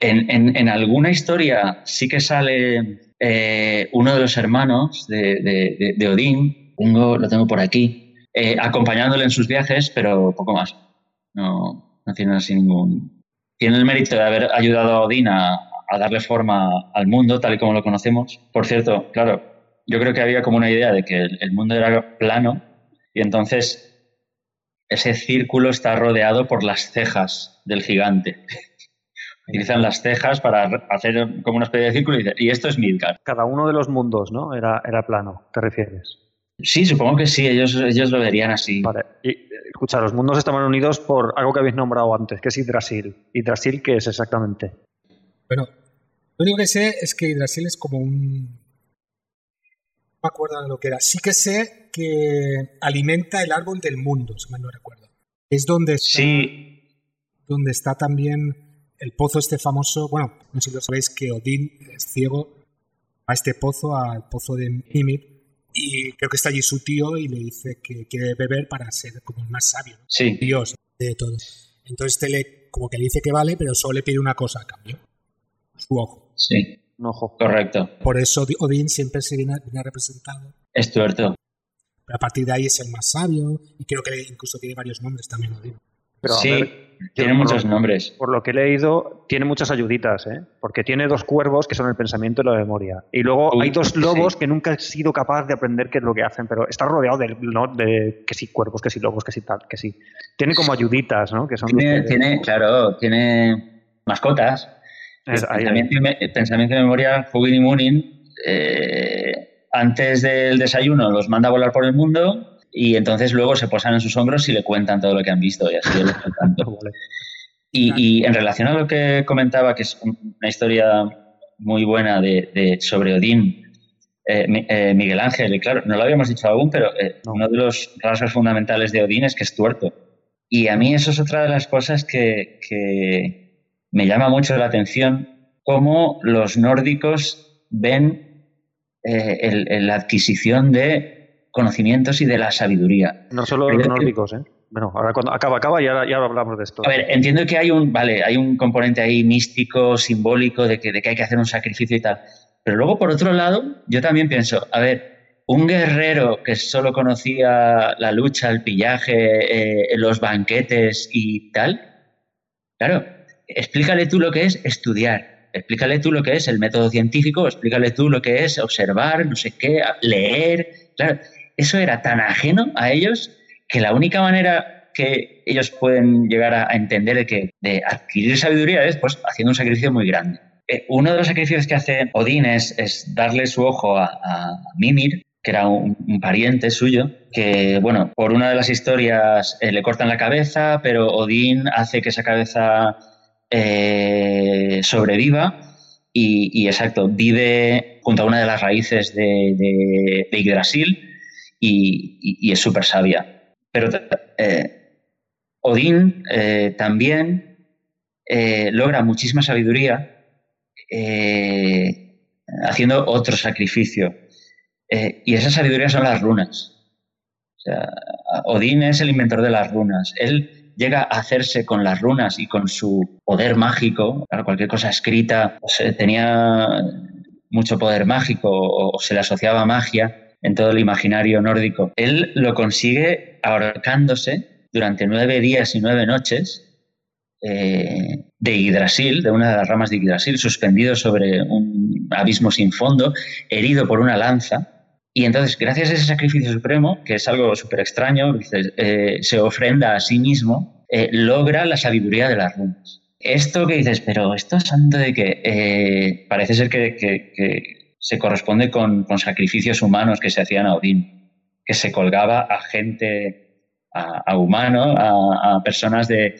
En, en, en alguna historia sí que sale eh, uno de los hermanos de, de, Odín, lo tengo por aquí, eh, acompañándole en sus viajes, pero poco más. No, no tiene así ningún. Tiene el mérito de haber ayudado a Odín a, darle forma al mundo tal y como lo conocemos. Por cierto, claro, yo creo que había como una idea de que el mundo era plano y entonces ese círculo está rodeado por las cejas del gigante <laughs> utilizan las cejas para hacer como una especie de círculo y, esto es Midgard. Cada uno de los mundos, ¿no? Era, era plano, ¿te refieres? Sí, supongo que sí, ellos, ellos lo verían así. Vale, y escucha, los mundos estaban unidos por algo que habéis nombrado antes, que es Yggdrasil. ¿Yggdrasil qué es exactamente? Bueno, lo único que sé es que Yggdrasil es como un... No me acuerdo de lo que era. Sí que sé que alimenta el árbol del mundo, si mal no recuerdo. Es donde está, sí. donde está también el pozo este famoso, bueno, no sé si lo sabéis, que Odín es ciego, a este pozo, al pozo de Mimir, y creo que está allí su tío y le dice que quiere beber para ser como el más sabio, sí. Dios de todos. Entonces este le, como que le dice que vale, pero solo le pide una cosa a cambio, su ojo. Sí, un ojo. Correcto. Por eso Odín siempre se viene, representado. Es tuerto. Pero a partir de ahí es el más sabio y creo que incluso tiene varios nombres también Odín. Pero, sí, tiene muchos nombres. Por lo que he leído, tiene muchas ayuditas, ¿eh? porque tiene dos cuervos que son el pensamiento y la memoria. Y luego hay dos lobos que nunca he sido capaz de aprender qué es lo que hacen, pero está rodeado de, ¿no? de que sí cuervos, que sí lobos, que sí tal, que sí. Tiene como ayuditas, ¿no? Que son tiene, claro, tiene mascotas. Pensamiento, y, pensamiento, y memoria, Hugin y Moonin, eh, antes del desayuno los manda a volar por el mundo y entonces luego se posan en sus hombros y le cuentan todo lo que han visto y así <laughs> y, y, en relación a lo que comentaba, que es una historia muy buena de, sobre Odín, eh, eh, Miguel Ángel, y claro, no lo habíamos dicho aún, pero eh, uno de los rasgos fundamentales de Odín es que es tuerto. Y a mí eso es otra de las cosas que, que me llama mucho la atención, cómo los nórdicos ven la adquisición de conocimientos y de la sabiduría. No solo los nórdicos, ¿eh? Bueno, ahora cuando acaba, acaba y ahora ya hablamos de esto. A ver, entiendo que hay un, vale, hay un componente ahí místico, simbólico, de que, de que hay que hacer un sacrificio y tal. Pero luego, por otro lado, yo también pienso, a ver, un guerrero que solo conocía la lucha, el pillaje, eh, los banquetes y tal, claro, explícale tú lo que es estudiar, explícale tú lo que es el método científico, explícale tú lo que es observar, no sé qué, leer, claro, eso era tan ajeno a ellos que la única manera que ellos pueden llegar a, entender de que de adquirir sabiduría es pues haciendo un sacrificio muy grande. Eh, uno de los sacrificios que hace Odín es, darle su ojo a, Mimir, que era un, pariente suyo, que, bueno, por una de las historias eh, le cortan la cabeza, pero Odín hace que esa cabeza eh, sobreviva y, exacto, vive junto a una de las raíces de, de, de y, es súper sabia. Pero eh, Odín eh, también eh, logra muchísima sabiduría haciendo otro sacrificio. y esa sabiduría son las runas. Odín es el inventor de las runas. Él llega a hacerse con las runas y con su poder mágico, cualquier cosa escrita, tenía mucho poder mágico o, se le asociaba magia, en todo el imaginario nórdico. Él lo consigue ahorcándose durante nueve días y nueve noches eh, de Yggdrasil, de una de las ramas de Yggdrasil, suspendido sobre un abismo sin fondo, herido por una lanza. Y entonces, gracias a ese sacrificio supremo, que es algo súper extraño, eh, se ofrenda a sí mismo, eh, logra la sabiduría de las runas. Esto que dices, pero esto es santo de que parece ser que se corresponde con, sacrificios humanos que se hacían a Odín, que se colgaba a gente, a, humanos, a, personas de,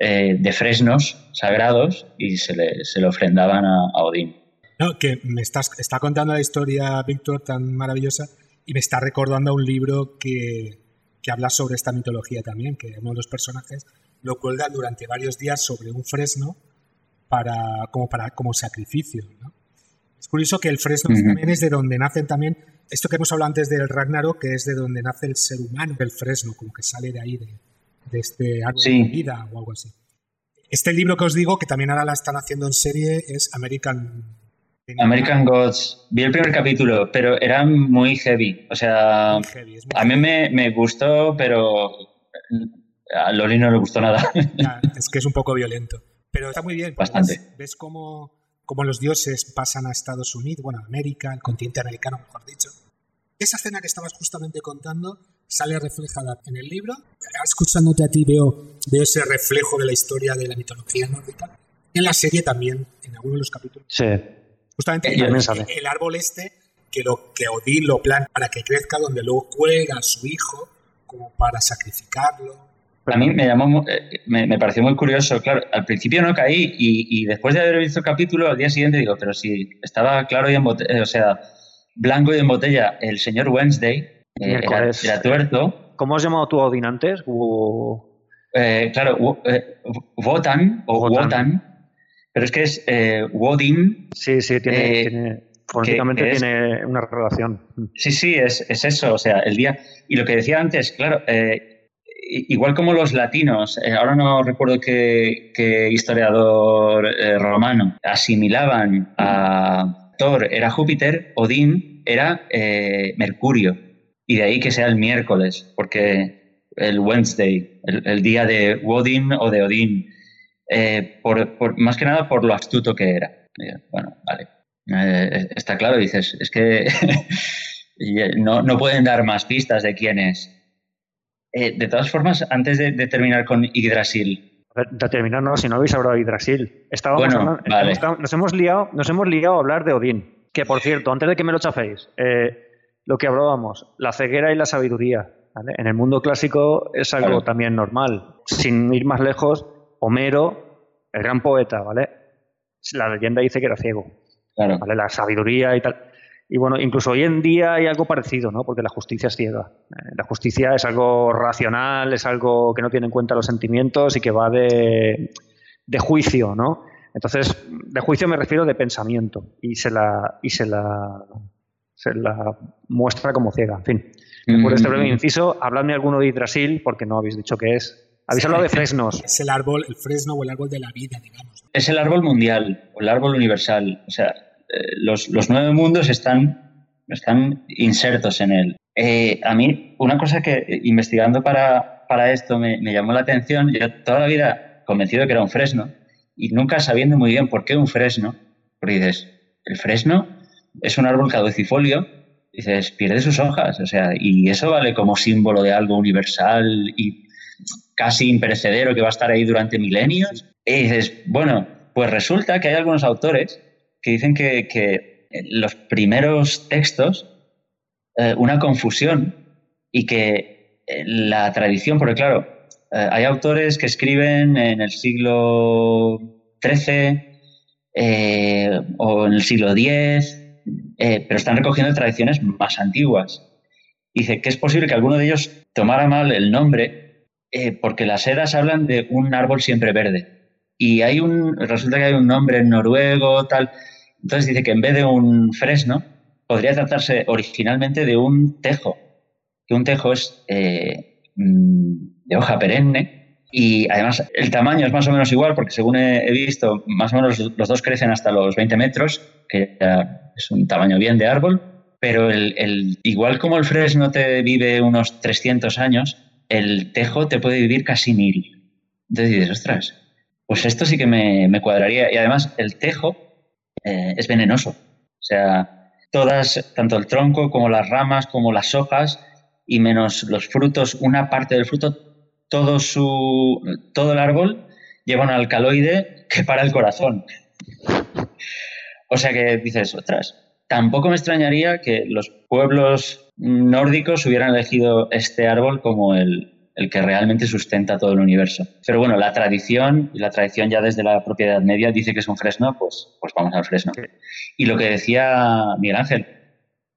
eh, de fresnos sagrados y se le, se le ofrendaban a, Odín. No, que me estás, está contando la historia, Víctor, tan maravillosa, y me está recordando un libro que, que habla sobre esta mitología también, que uno de los personajes lo cuelga durante varios días sobre un fresno para, como, para, como sacrificio. Es curioso que el fresno también es de donde nacen también, esto que hemos hablado antes del Ragnarok, que es de donde nace el ser humano, el fresno, como que sale de ahí, de, de este árbol de vida o algo así. Este libro que os digo, que también ahora la están haciendo en serie, es American... American Gods. Vi el primer capítulo, pero era muy heavy. O sea, a mí me, gustó, pero a Loli no le gustó nada. <laughs> <laughs> es que es un poco violento. Pero está muy bien. Bastante. Ves, cómo, cómo, los dioses pasan a Estados Unidos, bueno, a América, al continente americano, mejor dicho. Esa escena que estabas justamente contando sale reflejada en el libro. Escuchándote a ti veo, veo ese reflejo de la historia de la mitología nórdica. En la serie también, en algunos de los capítulos. Sí. Justamente el, árbol este que, lo, que Odín lo planta para que crezca, donde luego cuelga a su hijo como para sacrificarlo. A mí me llamó, eh, me, pareció muy curioso, claro, al principio no caí y, después de haber visto el capítulo, al día siguiente digo, pero si estaba claro y en botella, o sea, blanco y en botella, el señor Wednesday, eh, era, tuerto. ¿Cómo has llamado tú a Odin antes? Eh, claro, eh, Wotan o Wotan. Pero es que es Wodin. Sí, sí, tiene, tiene tiene una relación. Sí, sí, es, eso, o sea, el día. Y lo que decía antes, claro, igual como los latinos, ahora no recuerdo qué, qué historiador romano, asimilaban a Thor, era Júpiter, Odín era Mercurio. Y de ahí que sea el miércoles, porque el Wednesday, el, día de Odin o de Odín, eh, por, más que nada por lo astuto que era. Bueno, vale. Eh, está claro, dices, es que <laughs> no, no, pueden dar más pistas de quién es. Eh, de todas formas, antes de, terminar con Yggdrasil. De terminar, no, si no habéis hablado de Yggdrasil. Estábamos bueno, vale. nos, hemos liado, nos hemos liado a hablar de Odín. Que por cierto, antes de que me lo chaféis, lo que hablábamos, la ceguera y la sabiduría. En el mundo clásico es algo también normal. Sin ir más lejos, Homero, el gran poeta, ¿vale? La leyenda dice que era ciego. ¿vale? La sabiduría y tal. Y bueno, incluso hoy en día hay algo parecido, ¿no? Porque la justicia es ciega. Eh, la justicia es algo racional, es algo que no tiene en cuenta los sentimientos y que va de, de juicio, ¿no? Entonces, de juicio me refiero de pensamiento y se la, y se la se la muestra como ciega. En fin, por este breve inciso, habladme alguno de Hidrasil, porque no habéis dicho qué es. Habéis hablado de fresnos. Es el árbol, el fresno o el árbol de la vida, digamos. Es el árbol mundial o el árbol universal. O sea, eh, los, nueve mundos están, están insertos en él. Eh, a mí, una cosa que eh, investigando para, para esto me, me, llamó la atención, yo toda la vida convencido de que era un fresno y nunca sabiendo muy bien por qué un fresno, porque dices, el fresno es un árbol caducifolio, dices, pierde sus hojas, o sea, y eso vale como símbolo de algo universal y casi imperecedero que va a estar ahí durante milenios. Y dices, bueno, pues resulta que hay algunos autores que dicen que, que los primeros textos, eh, una confusión y que eh, la tradición, porque claro, eh, hay autores que escriben en el siglo XIII o en el siglo X, pero están recogiendo tradiciones más antiguas. Dice que es posible que alguno de ellos tomara mal el nombre eh, porque las eras hablan de un árbol siempre verde. Y hay un, resulta que hay un nombre en noruego, tal. Entonces dice que en vez de un fresno, podría tratarse originalmente de un tejo, que un tejo es eh, mm, de hoja perenne y además el tamaño es más o menos igual porque según he, visto, más o menos los dos crecen hasta los 20 metros, que es un tamaño bien de árbol, pero el, igual como el fresno te vive unos 300 años, el tejo te puede vivir casi mil. Entonces dices, ostras, pues esto sí que me, cuadraría. Y además el tejo eh, es venenoso. O sea, todas, tanto el tronco como las ramas, como las hojas, y menos los frutos, una parte del fruto, todo, su, todo el árbol lleva un alcaloide que para el corazón. O sea que dices, otras, tampoco me extrañaría que los pueblos nórdicos hubieran elegido este árbol como el, el que realmente sustenta todo el universo. Pero bueno, la tradición, y la tradición ya desde la propiedad media dice que es un fresno, pues, pues vamos al fresno. Y lo que decía Miguel Ángel,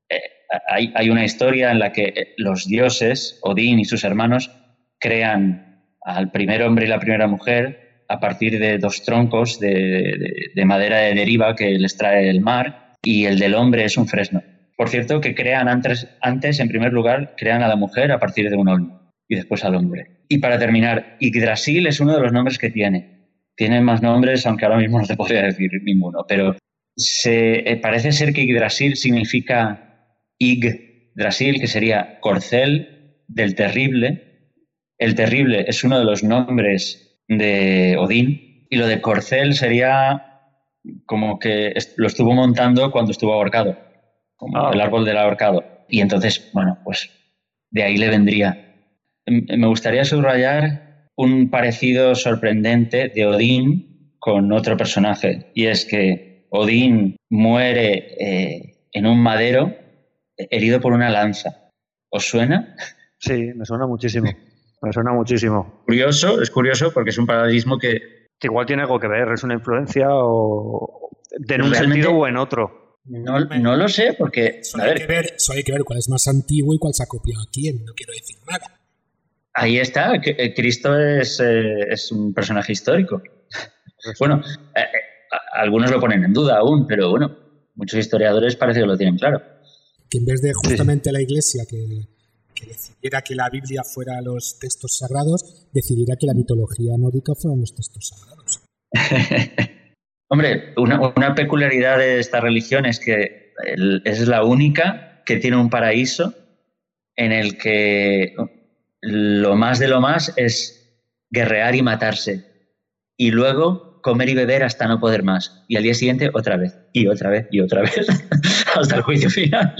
eh, hay, hay, una historia en la que los dioses, Odín y sus hermanos, crean al primer hombre y la primera mujer a partir de dos troncos de, de madera de deriva que les trae el mar, y el del hombre es un fresno. Por cierto, que crean antes, antes, en primer lugar, crean a la mujer a partir de un olmo y después al hombre. Y para terminar, Yggdrasil es uno de los nombres que tiene. Tiene más nombres, aunque ahora mismo no te podría decir ninguno, pero se, eh, parece ser que Yggdrasil significa Yggdrasil, que sería corcel del terrible. El terrible es uno de los nombres de Odín y lo de corcel sería como que lo estuvo montando cuando estuvo ahorcado, como ah. el árbol del ahorcado. Y entonces, bueno, pues de ahí le vendría me gustaría subrayar un parecido sorprendente de Odín con otro personaje, y es que Odín muere eh, en un madero herido por una lanza. ¿Os suena? Sí, me suena muchísimo. Me suena muchísimo. Curioso, es curioso porque es un paralelismo que... igual tiene algo que ver, es una influencia o de un sentido o en otro. No, no, lo sé, porque. Solo, hay que ver, hay que ver cuál es más antiguo y cuál se ha copiado a quién, no quiero decir nada. Ahí está, eh, Cristo es, eh, es un personaje histórico. Bueno, eh, algunos lo ponen en duda aún, pero bueno, muchos historiadores parece que lo tienen claro. Que en vez de justamente la Iglesia que, decidiera que la Biblia fuera los textos sagrados, decidiera que la mitología nórdica fueran los textos sagrados. <laughs> Hombre, una, peculiaridad de esta religión es que es la única que tiene un paraíso en el que lo más de lo más es guerrear y matarse. Y luego comer y beber hasta no poder más. Y al día siguiente otra vez, y otra vez, y otra vez, <laughs> hasta el juicio final.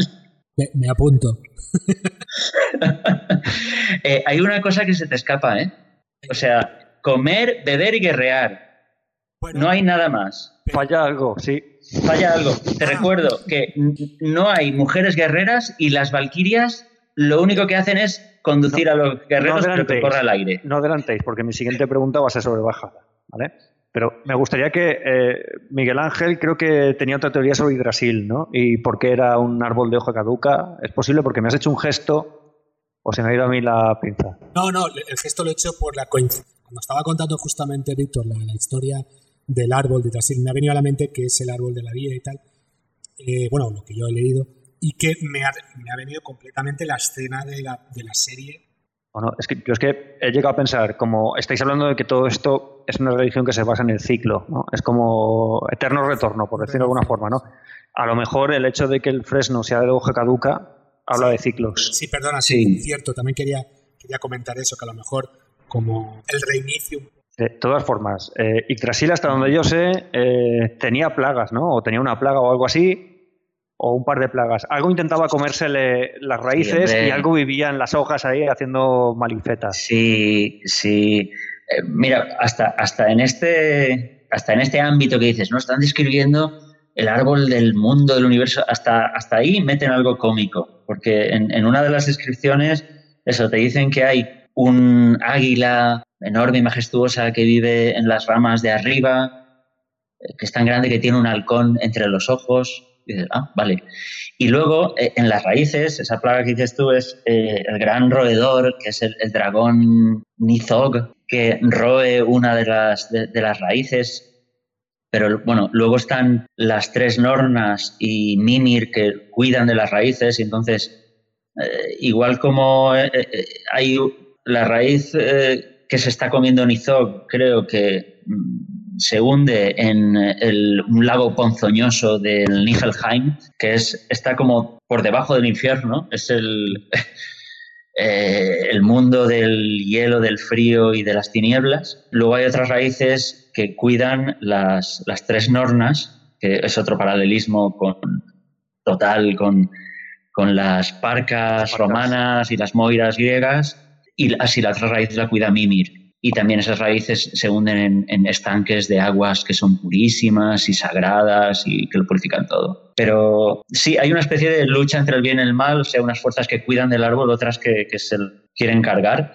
Me, apunto. <laughs> Eh, hay una cosa que se te escapa, ¿eh? O sea, comer, beber y guerrear. No hay nada más. Falla algo, sí. Falla algo. Te ah. recuerdo que no hay mujeres guerreras y las valquirias lo único que hacen es conducir a los guerreros no que corra al aire. No adelantéis, porque mi siguiente pregunta va a ser sobre bajada, ¿vale? Pero me gustaría que eh, Miguel Ángel creo que tenía otra teoría sobre Brasil, ¿no? Y por qué era un árbol de hoja caduca. Es posible porque me has hecho un gesto o se me ha ido a mí la pinza. No, no, el gesto lo he hecho por la coincidencia. Cuando estaba contando justamente, Víctor, la, historia del árbol de Brasil, me ha venido a la mente que es el árbol de la vida y tal. Eh, bueno, lo que yo he leído y que me ha, me ha venido completamente la escena de la, de la serie. Bueno, es que yo es que he llegado a pensar, como estáis hablando de que todo esto es una religión que se basa en el ciclo, ¿no? Es como eterno retorno, por decirlo de alguna forma, ¿no? A lo mejor el hecho de que el fresno sea de hoja caduca habla de ciclos. Sí, perdona, sí, cierto. También quería, quería comentar eso, que a lo mejor como el reinicio. De todas formas, eh, Yggdrasil, hasta donde yo sé, eh, tenía plagas, ¿no? O tenía una plaga o algo así, o un par de plagas. Algo intentaba comérsele las raíces y algo vivía en las hojas ahí haciendo malinfetas. Sí, sí. Eh, mira, hasta, hasta, en este, hasta en este ámbito que dices, ¿no? Están describiendo el árbol del mundo, del universo, hasta, hasta ahí meten algo cómico, porque en, en una de las descripciones, eso, te dicen que hay un águila enorme y majestuosa que vive en las ramas de arriba, eh, que es tan grande que tiene un halcón entre los ojos, y ah, vale. Y luego, eh, en las raíces, esa plaga que dices tú es eh, el gran roedor, que es el, dragón Nizog, que roe una de las, de, las raíces. Pero bueno, luego están las tres Nornas y Mimir que cuidan de las raíces, y entonces, igual como hay la raíz que se está comiendo Nizog, creo que mm, se hunde en el, un lago ponzoñoso del Niflheim, que es, está como por debajo del infierno, es el, <laughs> eh, el mundo del hielo, del frío y de las tinieblas. Luego hay otras raíces que cuidan las, las tres nornas, que es otro paralelismo con, total con, con las parcas romanas y las moiras griegas, y así la otra raíz la cuida Mimir y también esas raíces se hunden en, estanques de aguas que son purísimas y sagradas y que lo purifican todo. Pero sí, hay una especie de lucha entre el bien y el mal, o sea, unas fuerzas que cuidan del árbol, otras que, se quieren cargar.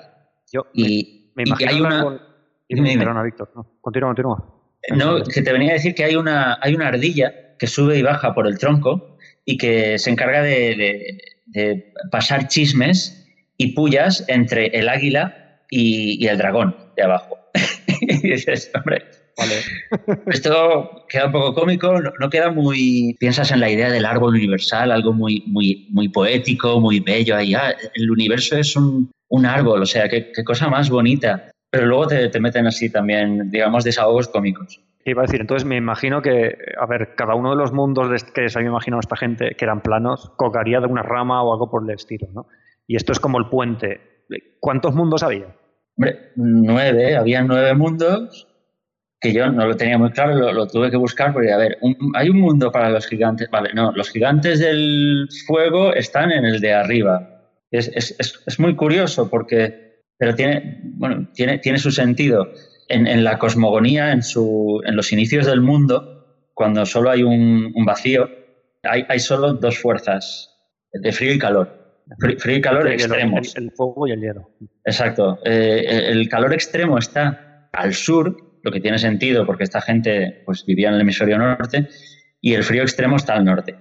Yo y, me y que imagino hay hablar una... con- Dime, dime. Perdona, Víctor. No, continúa, continúa. No, que te venía a decir que hay una, hay una ardilla que sube y baja por el tronco y que se encarga de, de- de pasar chismes y pullas entre el águila y, y el dragón de abajo. <laughs> y dices, hombre, Vale. esto queda un poco cómico, no, no queda muy... Piensas en la idea del árbol universal, algo muy, muy, muy poético, muy bello. Ahí, ah, el universo es un, un árbol, o sea, qué, qué cosa más bonita. Pero luego te, te meten así también, digamos, desahogos cómicos. ¿Qué Iba a decir, entonces me imagino que, a ver, cada uno de los mundos que se había imaginado esta gente, que eran planos, colgaría de una rama o algo por el estilo, ¿no? Y esto es como el puente. ¿Cuántos mundos había? Hombre, nueve, había nueve mundos que yo no lo tenía muy claro, lo, tuve que buscar porque, a ver, hay un mundo para los gigantes, vale, no, los gigantes del fuego están en el de arriba. Es, es- es- es muy curioso porque, pero tiene, bueno, tiene, tiene su sentido. En, en la cosmogonía, en, su, en los inicios del mundo, cuando solo hay un, un vacío, hay, hay solo dos fuerzas, de frío y calor. Frí- Frío y calor extremos. El, el fuego y el hielo. Exacto. Eh, el calor extremo está al sur, lo que tiene sentido porque esta gente pues, vivía en el hemisferio norte, y el frío extremo está al norte.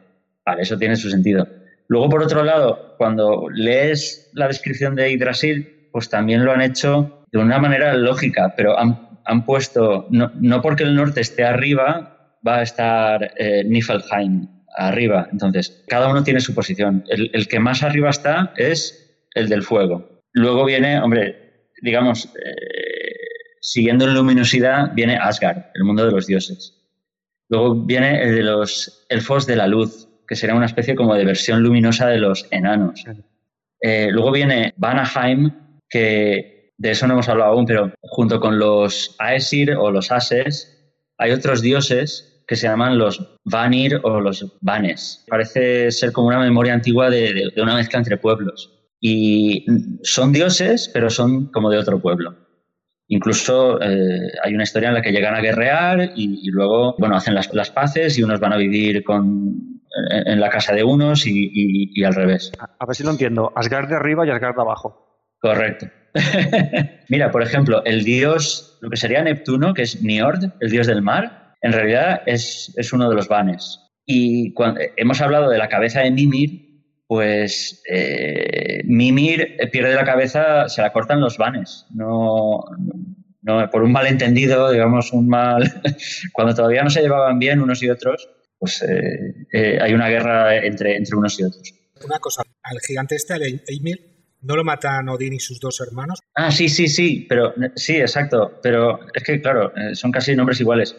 Vale, eso tiene su sentido. Luego, por otro lado, cuando lees la descripción de Yggdrasil, pues también lo han hecho de una manera lógica, pero han, han puesto, no, no porque el norte esté arriba, va a estar eh, Niflheim arriba. Entonces, cada uno tiene su posición. El, el que más arriba está es el del fuego. Luego viene, hombre, digamos, eh, siguiendo en luminosidad, viene Asgard, el mundo de los dioses. Luego viene el de los elfos de la luz, que será una especie como de versión luminosa de los enanos. Eh, luego viene Vanaheim, que de eso no hemos hablado aún, pero junto con los Aesir o los Ases, hay otros dioses que se llaman los Vanir o los Vanes. Parece ser como una memoria antigua de, de- de una mezcla entre pueblos. Y son dioses, pero son como de otro pueblo. Incluso eh, hay una historia en la que llegan a guerrear y, y luego, bueno, hacen las, las paces y unos van a vivir con, en, en la casa de unos y, y- y al revés. A, a ver si lo entiendo. Asgard de arriba y Asgard de abajo. Correcto. <laughs> Mira, por ejemplo, el dios, lo que sería Neptuno, que es Niord, el dios del mar, en realidad es, es uno de los vanes. Y cuando hemos hablado de la cabeza de Mimir, pues eh, Mimir pierde la cabeza, se la cortan los vanes. No, no, por un malentendido, digamos, un mal. <laughs> Cuando todavía no se llevaban bien unos y otros, pues eh, eh, hay una guerra entre, entre unos y otros. Una cosa, al gigante este, al Eimir, ¿no lo matan Odín y sus dos hermanos? Ah, sí, sí, sí, pero sí, exacto. Pero es que, claro, eh, son casi nombres iguales.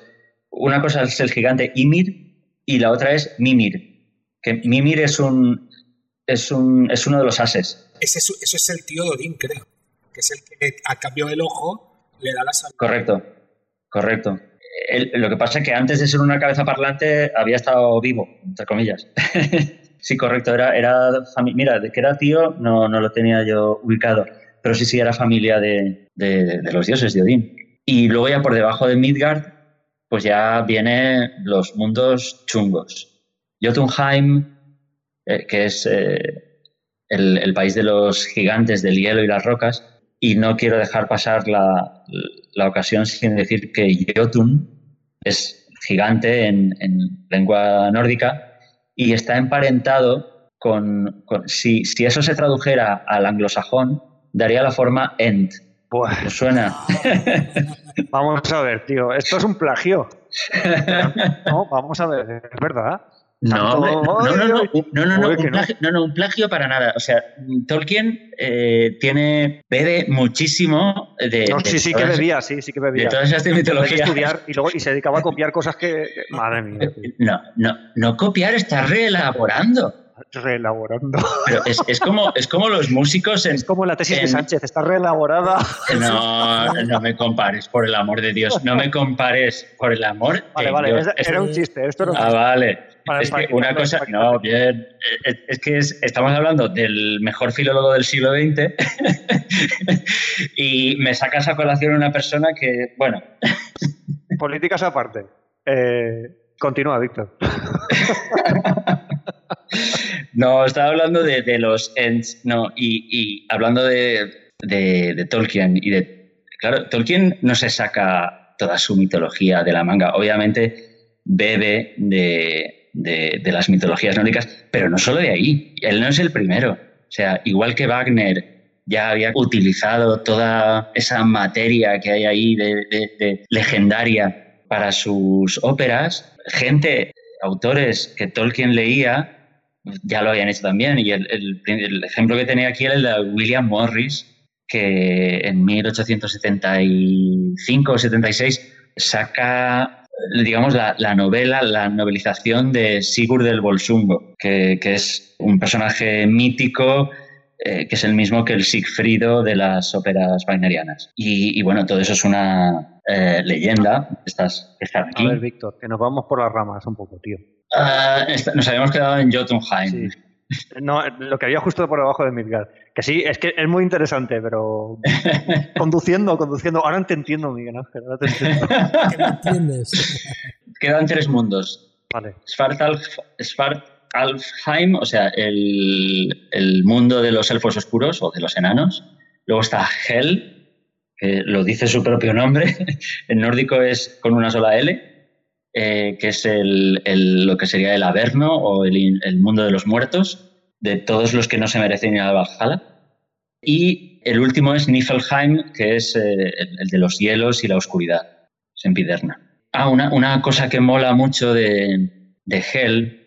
Una cosa es el gigante Ymir y la otra es Mimir. Que Mimir es un es un es uno de los ases. Ese es, el tío de Odín, creo. Que es el que a cambio del ojo le da la salud. Correcto, correcto. El- lo que pasa es que antes de ser una cabeza parlante había estado vivo, entre comillas. <laughs> sí, correcto. Era, era mira, de que era tío no, no lo tenía yo ubicado, pero sí, sí era familia de, de- de los dioses de Odín. Y luego ya por debajo de Midgard, pues ya vienen los mundos chungos. Jotunheim, eh, que es eh, el, país de los gigantes del hielo y las rocas, y no quiero dejar pasar la, ocasión sin decir que Jotun es gigante en, en lengua nórdica y está emparentado con, con- si, si eso se tradujera al anglosajón, daría la forma End. Buah, ¿Os suena? <laughs> vamos a ver, tío. Esto es un plagio. <laughs> No, vamos a ver, es verdad. No, no, no, no, un- no, un plagio, no, no, un plagio para nada. O sea, Tolkien eh, tiene, bebe muchísimo de, No, de sí, sí que bebía, sí, sí que bebía. de todas esas mitologías. estudiar y luego y se dedicaba a copiar cosas que. que- madre mía, tío. No, no, no copiar, está reelaborando. Reelaborando. Pero es, es como, es como los músicos en... Es como la tesis de Sánchez, está reelaborada. No, no me compares, por el amor de Dios. No me compares, por el amor Vale, de vale, Dios. es- era un chiste, esto era un Ah, chiste. vale. Para es que una cosa, no, bien, es, es que es- estamos hablando del mejor filólogo del siglo XX <laughs> y me sacas a colación una persona que, bueno, Políticas aparte. Eh, continúa, Víctor. <laughs> no, estaba hablando de, los ends, no, y, y hablando de, de, Tolkien y de... Claro, Tolkien no se saca toda su mitología de la manga. Obviamente bebe de, de, las mitologías nórdicas, pero no solo de ahí. Él no es el primero. O sea, igual que Wagner ya había utilizado toda esa materia que hay ahí de, legendaria para sus óperas, gente, autores que Tolkien leía, ya lo habían hecho también. Y el, ejemplo que tenía aquí era el de William Morris, que en 1875 o 76 saca digamos, la, novela, la novelización de Sigurd del Bolsungo, que, es un personaje mítico eh, que es el mismo que el Sigfrido de las óperas wagnerianas. Y, bueno, todo eso es una eh, leyenda. Estás, aquí. A ver, Víctor, que nos vamos por las ramas un poco, tío. Ah, nos habíamos quedado en Jotunheim. No, lo que había justo por debajo de Midgard. Que sí, es que es muy interesante, pero <laughs> conduciendo, conduciendo. Ahora te entiendo, Miguel Ángel. Ahora te entiendo. <laughs> ¿Qué me entiendes? <laughs> Quedan tres mundos. Vale. Svartalfheim, o sea, el, el, mundo de los elfos oscuros o de los enanos. Luego está Hel, que lo dice su propio nombre. <laughs> en nórdico es con una sola L. Eh, que es el, lo que sería el Averno o el, el mundo de los muertos de todos los que no se merecen ir a Valhalla. Y el último es Niflheim, que es eh, el, de los hielos y la oscuridad, Sempiderna. Ah, una, una cosa que mola mucho de, de Hell,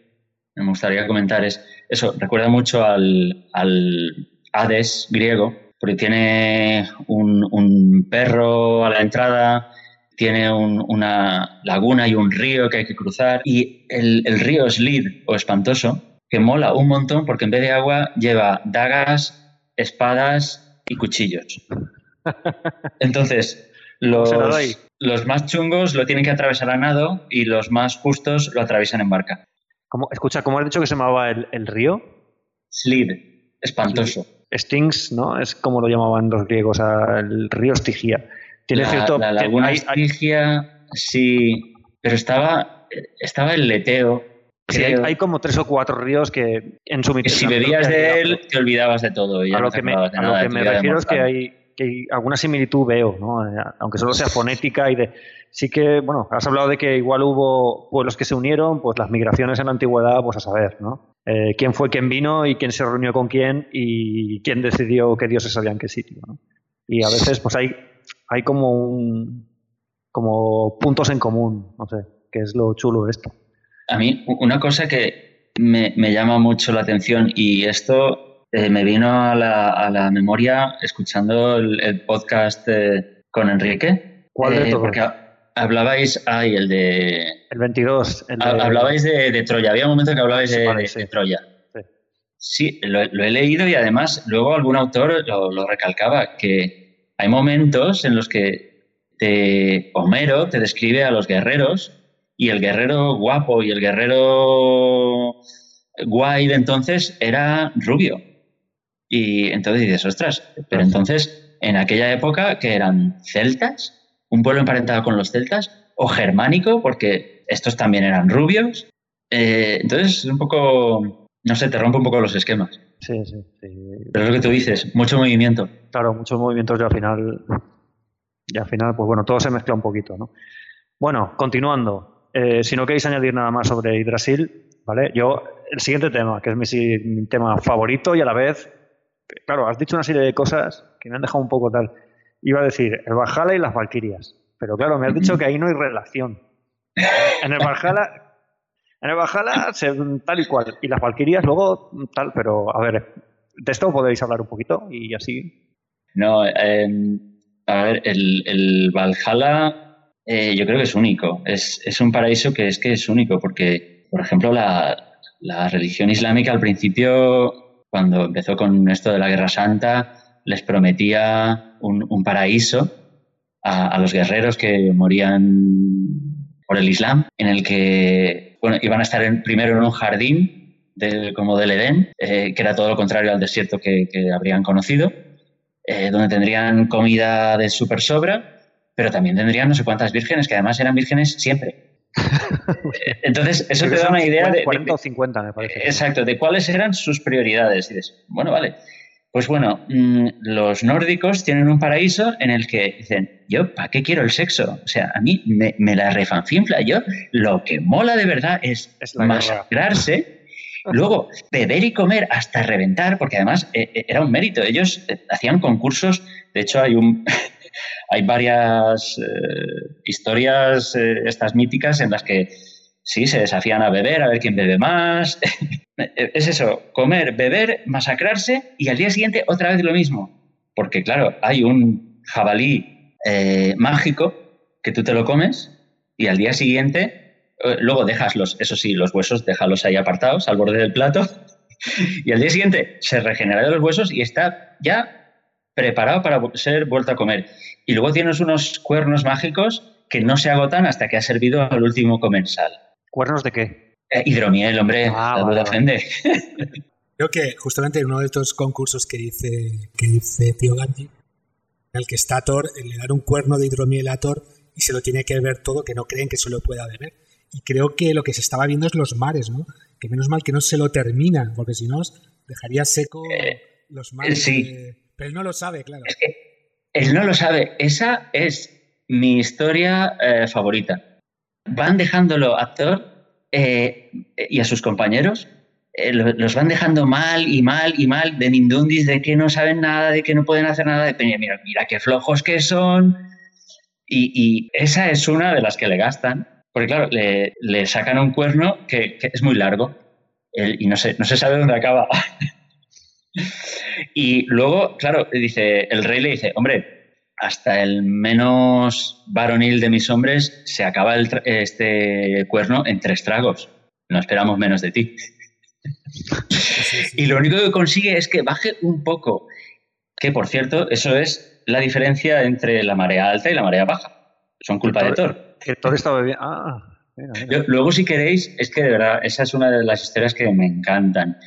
me gustaría comentar, es eso, recuerda mucho al, al Hades griego, porque tiene un, un perro a la entrada, tiene una laguna y un río que hay que cruzar, y el, el río Slid o espantoso que mola un montón porque en vez de agua lleva dagas, espadas y cuchillos. <laughs> Entonces, los, los más chungos lo tienen que atravesar a nado y los más justos lo atraviesan en barca. ¿Cómo, escucha, ¿cómo has dicho que se llamaba el, río? Slid, espantoso. Stings, ¿no? Es como lo llamaban los griegos, el río Estigia. Tiene cierto. La laguna Estigia, sí, pero estaba, estaba el leteo hay, como tres o cuatro ríos que en su mitad. Si bebías de él, te olvidabas de todo. a lo que me, refiero es que hay, que alguna similitud veo, ¿no? Eh, aunque solo sea fonética y de. Sí que, bueno, has hablado de que igual hubo pueblos que se unieron, pues las migraciones en la antigüedad, pues a saber, ¿no? Eh, quién fue quien vino y quién se reunió con quién y quién decidió qué dioses había en qué sitio, ¿no? Y a veces, pues hay, hay como un. como puntos en común, no sé, que es lo chulo de esto. A mí, una cosa que me, llama mucho la atención y esto eh, me vino a la, memoria escuchando el, podcast eh, con Enrique. ¿Cuál de eh, Porque hablabais, ay, el de... El 22. Hablabais de, Troya, había un momento que hablabais de, Troya. Sí, lo, he leído y además luego algún autor lo, lo recalcaba, que hay momentos en los que te, Homero te describe a los guerreros y el guerrero guapo y el guerrero guay de entonces era rubio. Y entonces dices, ostras, pero entonces en aquella época que eran celtas, un pueblo emparentado con los celtas, o germánico, porque estos también eran rubios. Eh, entonces es un poco, no sé, te rompe un poco los esquemas. Sí, sí, sí. Pero es lo que tú dices, mucho movimiento. Claro, muchos movimientos y al final, y al final, pues bueno, todo se mezcla un poquito, ¿no? Bueno, continuando. Eh, si no queréis añadir nada más sobre Yggdrasil, ¿vale? Yo, el siguiente tema, que es mi, tema favorito y a la vez, claro, has dicho una serie de cosas que me han dejado un poco tal. Iba a decir el Valhalla y las Valquirias, pero claro, me has dicho que ahí no hay relación. En el Valhalla, en el Valhalla tal y cual, y las Valquirias luego tal, pero a ver, de esto podéis hablar un poquito y así. No, em, a ver, el, el Valhalla eh, yo creo que es único. Es, es, un paraíso que es que es único, porque, por ejemplo, la, la, religión islámica al principio, cuando empezó con esto de la Guerra Santa, les prometía un, un paraíso a, a, los guerreros que morían por el Islam, en el que bueno, iban a estar en, primero en un jardín del, como del Edén, eh, que era todo lo contrario al desierto que, que habrían conocido, eh, donde tendrían comida de súper sobra pero también tendrían no sé cuántas vírgenes, que además eran vírgenes siempre. <laughs> Entonces, eso te da una idea de... 40 o 50, me parece. Exacto, de cuáles eran sus prioridades. Y dices, bueno, vale, Pues bueno, mm, los nórdicos tienen un paraíso en el que dicen, yo, ¿para qué quiero el sexo? O sea, a mí me, me la refanfinfla. Yo, lo que mola de verdad es, masacrarse, luego beber y comer hasta reventar, porque además eh, eh, era un mérito. Ellos eh, hacían concursos, de hecho hay un... <laughs> Hay varias eh, historias, eh, estas míticas, en las que sí, se desafían a beber, a ver quién bebe más. <laughs> es eso, comer, beber, masacrarse y al día siguiente otra vez lo mismo. Porque claro, hay un jabalí eh, mágico que tú te lo comes y al día siguiente, eh, luego dejas los, eso sí, los huesos, déjalos ahí apartados al borde del plato <laughs> y al día siguiente se regenera de los huesos y está ya preparado para ser vuelto a comer. Y luego tienes unos cuernos mágicos que no se agotan hasta que ha servido al último comensal. ¿Cuernos de qué? Eh, hidromiel, hombre, Ah, la vale, duda vale. ofende. Creo que justamente en uno de estos concursos que dice, que dice Tío Gandhi, en el que está Thor, le dan un cuerno de hidromiel a Thor y se lo tiene que beber todo, que no creen que se lo pueda beber. Y creo que lo que se estaba viendo es los mares, ¿no? Que menos mal que no se lo terminan, porque si no, dejaría seco los mares. sí. de- Pero él no lo sabe, claro. Él no lo sabe. Esa es mi historia eh, favorita. Van dejándolo a Thor eh, y a sus compañeros, eh, lo- los van dejando mal y mal y mal, de Mindundis, de que no saben nada, de que no pueden hacer nada, de "Peña, mira, mira qué flojos que son. Y, esa es una de las que le gastan, porque claro, le, sacan un cuerno que, es muy largo y no se, no se sabe dónde acaba. <laughs> Y luego, claro, dice, el rey le dice, hombre, hasta el menos varonil de mis hombres se acaba el tra- este cuerno en tres tragos. No esperamos menos de ti. Y lo único que consigue es que baje un poco. Que, por cierto, eso es la diferencia entre la marea alta y la marea baja. Son culpa de Thor. Que Thor estaba bien. Ah, mira, mira. Yo- luego, si queréis, es que de verdad, esa es una de las historias que me encantan.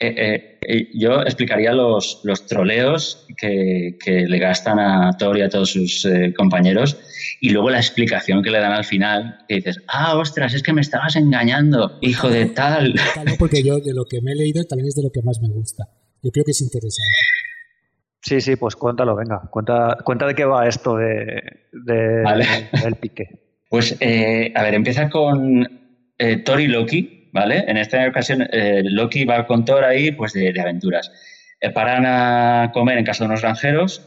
Eh, eh, yo explicaría los, los troleos que, que le gastan a Thor y a todos sus eh, compañeros y luego la explicación que le dan al final, que dices, ah, ostras, es que me estabas engañando, hijo de tal. <laughs> Porque yo de lo que me he leído también es de lo que más me gusta. Yo creo que es interesante. Sí, sí, pues cuéntalo, venga. Cuenta, cuenta de qué va esto de, de- Vale. del pique. Pues, eh, a ver, empieza con eh, Thor y Loki, ¿vale? En esta ocasión, eh, Loki va con Thor ahí, pues de, aventuras. Eh, paran a comer en casa de unos granjeros.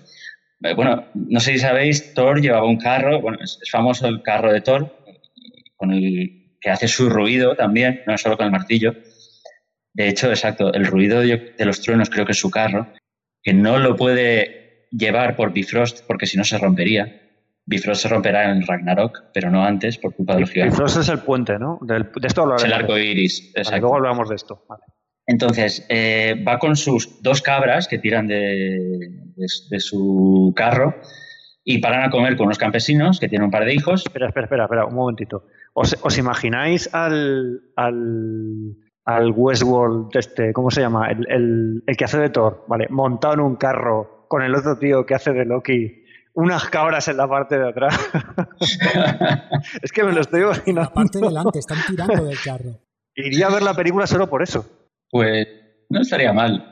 Eh, bueno, no sé si sabéis, Thor llevaba un carro, bueno, es, famoso el carro de Thor, con el que hace su ruido también, no solo con el martillo. De hecho, exacto, el ruido de los truenos creo que es su carro, que no lo puede llevar por Bifrost porque si no se rompería. Bifrost se romperá en Ragnarok, pero no antes por culpa de los gigantes. Frost es el puente, ¿no? Del- de esto Es hablaremos. el arco iris, Vale, exacto. luego hablamos de esto. Vale. Entonces, eh, va con sus dos cabras que tiran de, de- de su carro y paran a comer con unos campesinos que tienen un par de hijos. Espera, espera, espera, espera, un momentito. ¿Os, os imagináis al, al, al Westworld, este, ¿cómo se llama? El, el- el que hace de Thor, ¿vale? Montado en un carro con el otro tío que hace de Loki, unas cabras en la parte de atrás. <laughs> es que me lo estoy La imaginando. parte delante, están tirando del carro. Iría a ver la película solo por eso. Pues no estaría mal.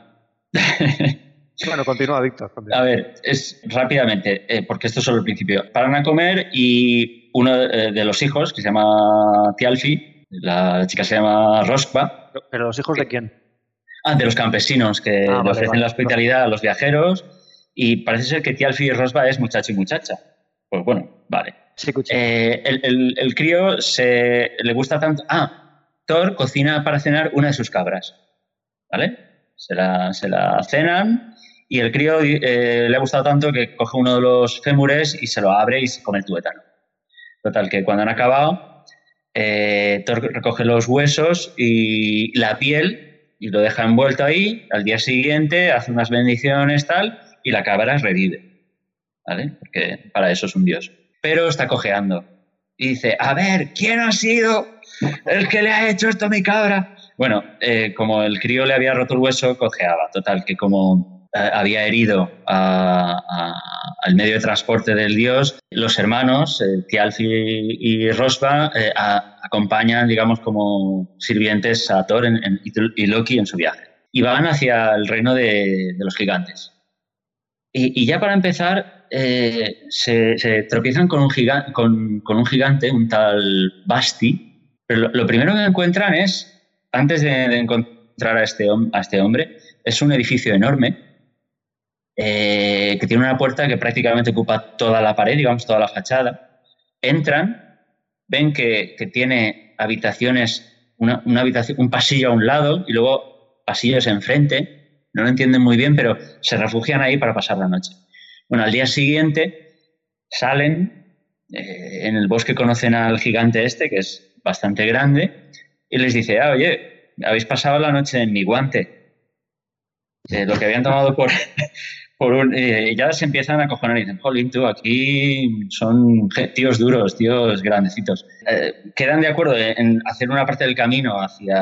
<laughs> Bueno, continúa, Víctor. continúa. A ver, es rápidamente, eh, porque esto es solo el principio. Paran a comer y uno eh, de los hijos, que se llama Tialfi, la chica se llama Roskva, ¿Pero los hijos de quién? ah, de los campesinos que Ah, le vale, ofrecen vale. la hospitalidad a los viajeros y parece ser que Tialfi y Rosva es muchacho y muchacha. Pues bueno, vale. Sí. Eh, el, el- el crío se, le gusta tanto... Ah, Thor cocina para cenar una de sus cabras. ¿Vale? Se la, se la cenan y el crío eh, le ha gustado tanto que coge uno de los fémures y se lo abre y se come el tuétano. Total, que cuando han acabado, eh, Thor recoge los huesos y la piel y lo deja envuelto ahí. Al día siguiente hace unas bendiciones tal y la cabra revive. ¿Vale? Porque para eso es un dios. Pero está cojeando. Y dice, a ver, ¿quién ha sido el que le ha hecho esto a mi cabra? Bueno, eh, como el crío le había roto el hueso, cojeaba. Total, que como eh, había herido al medio de transporte del dios, los hermanos, eh, Thialfi y Rosva, eh, acompañan, digamos, como sirvientes a Thor y Loki en su viaje. y van hacia el reino de, los gigantes. Y, ya para empezar, eh, se, tropiezan con un, con, un gigante, un tal Basti, pero lo, primero que encuentran es, antes de, encontrar a este, a este hombre, es un edificio enorme eh, que tiene una puerta que prácticamente ocupa toda la pared, digamos, toda la fachada. Entran, ven que, tiene habitaciones, una, habitación, un pasillo a un lado y luego pasillos enfrente no lo entienden muy bien, pero se refugian ahí para pasar la noche. Bueno, al día siguiente salen, eh, en el bosque conocen al gigante este, que es bastante grande, y les dice, ah, oye, habéis pasado la noche en mi guante. Eh, lo que habían tomado por, <laughs> por un... Eh, ya se empiezan a cojonar y dicen, jolín, tú, aquí son tíos duros, tíos grandecitos. quedan de acuerdo en hacer una parte del camino hacia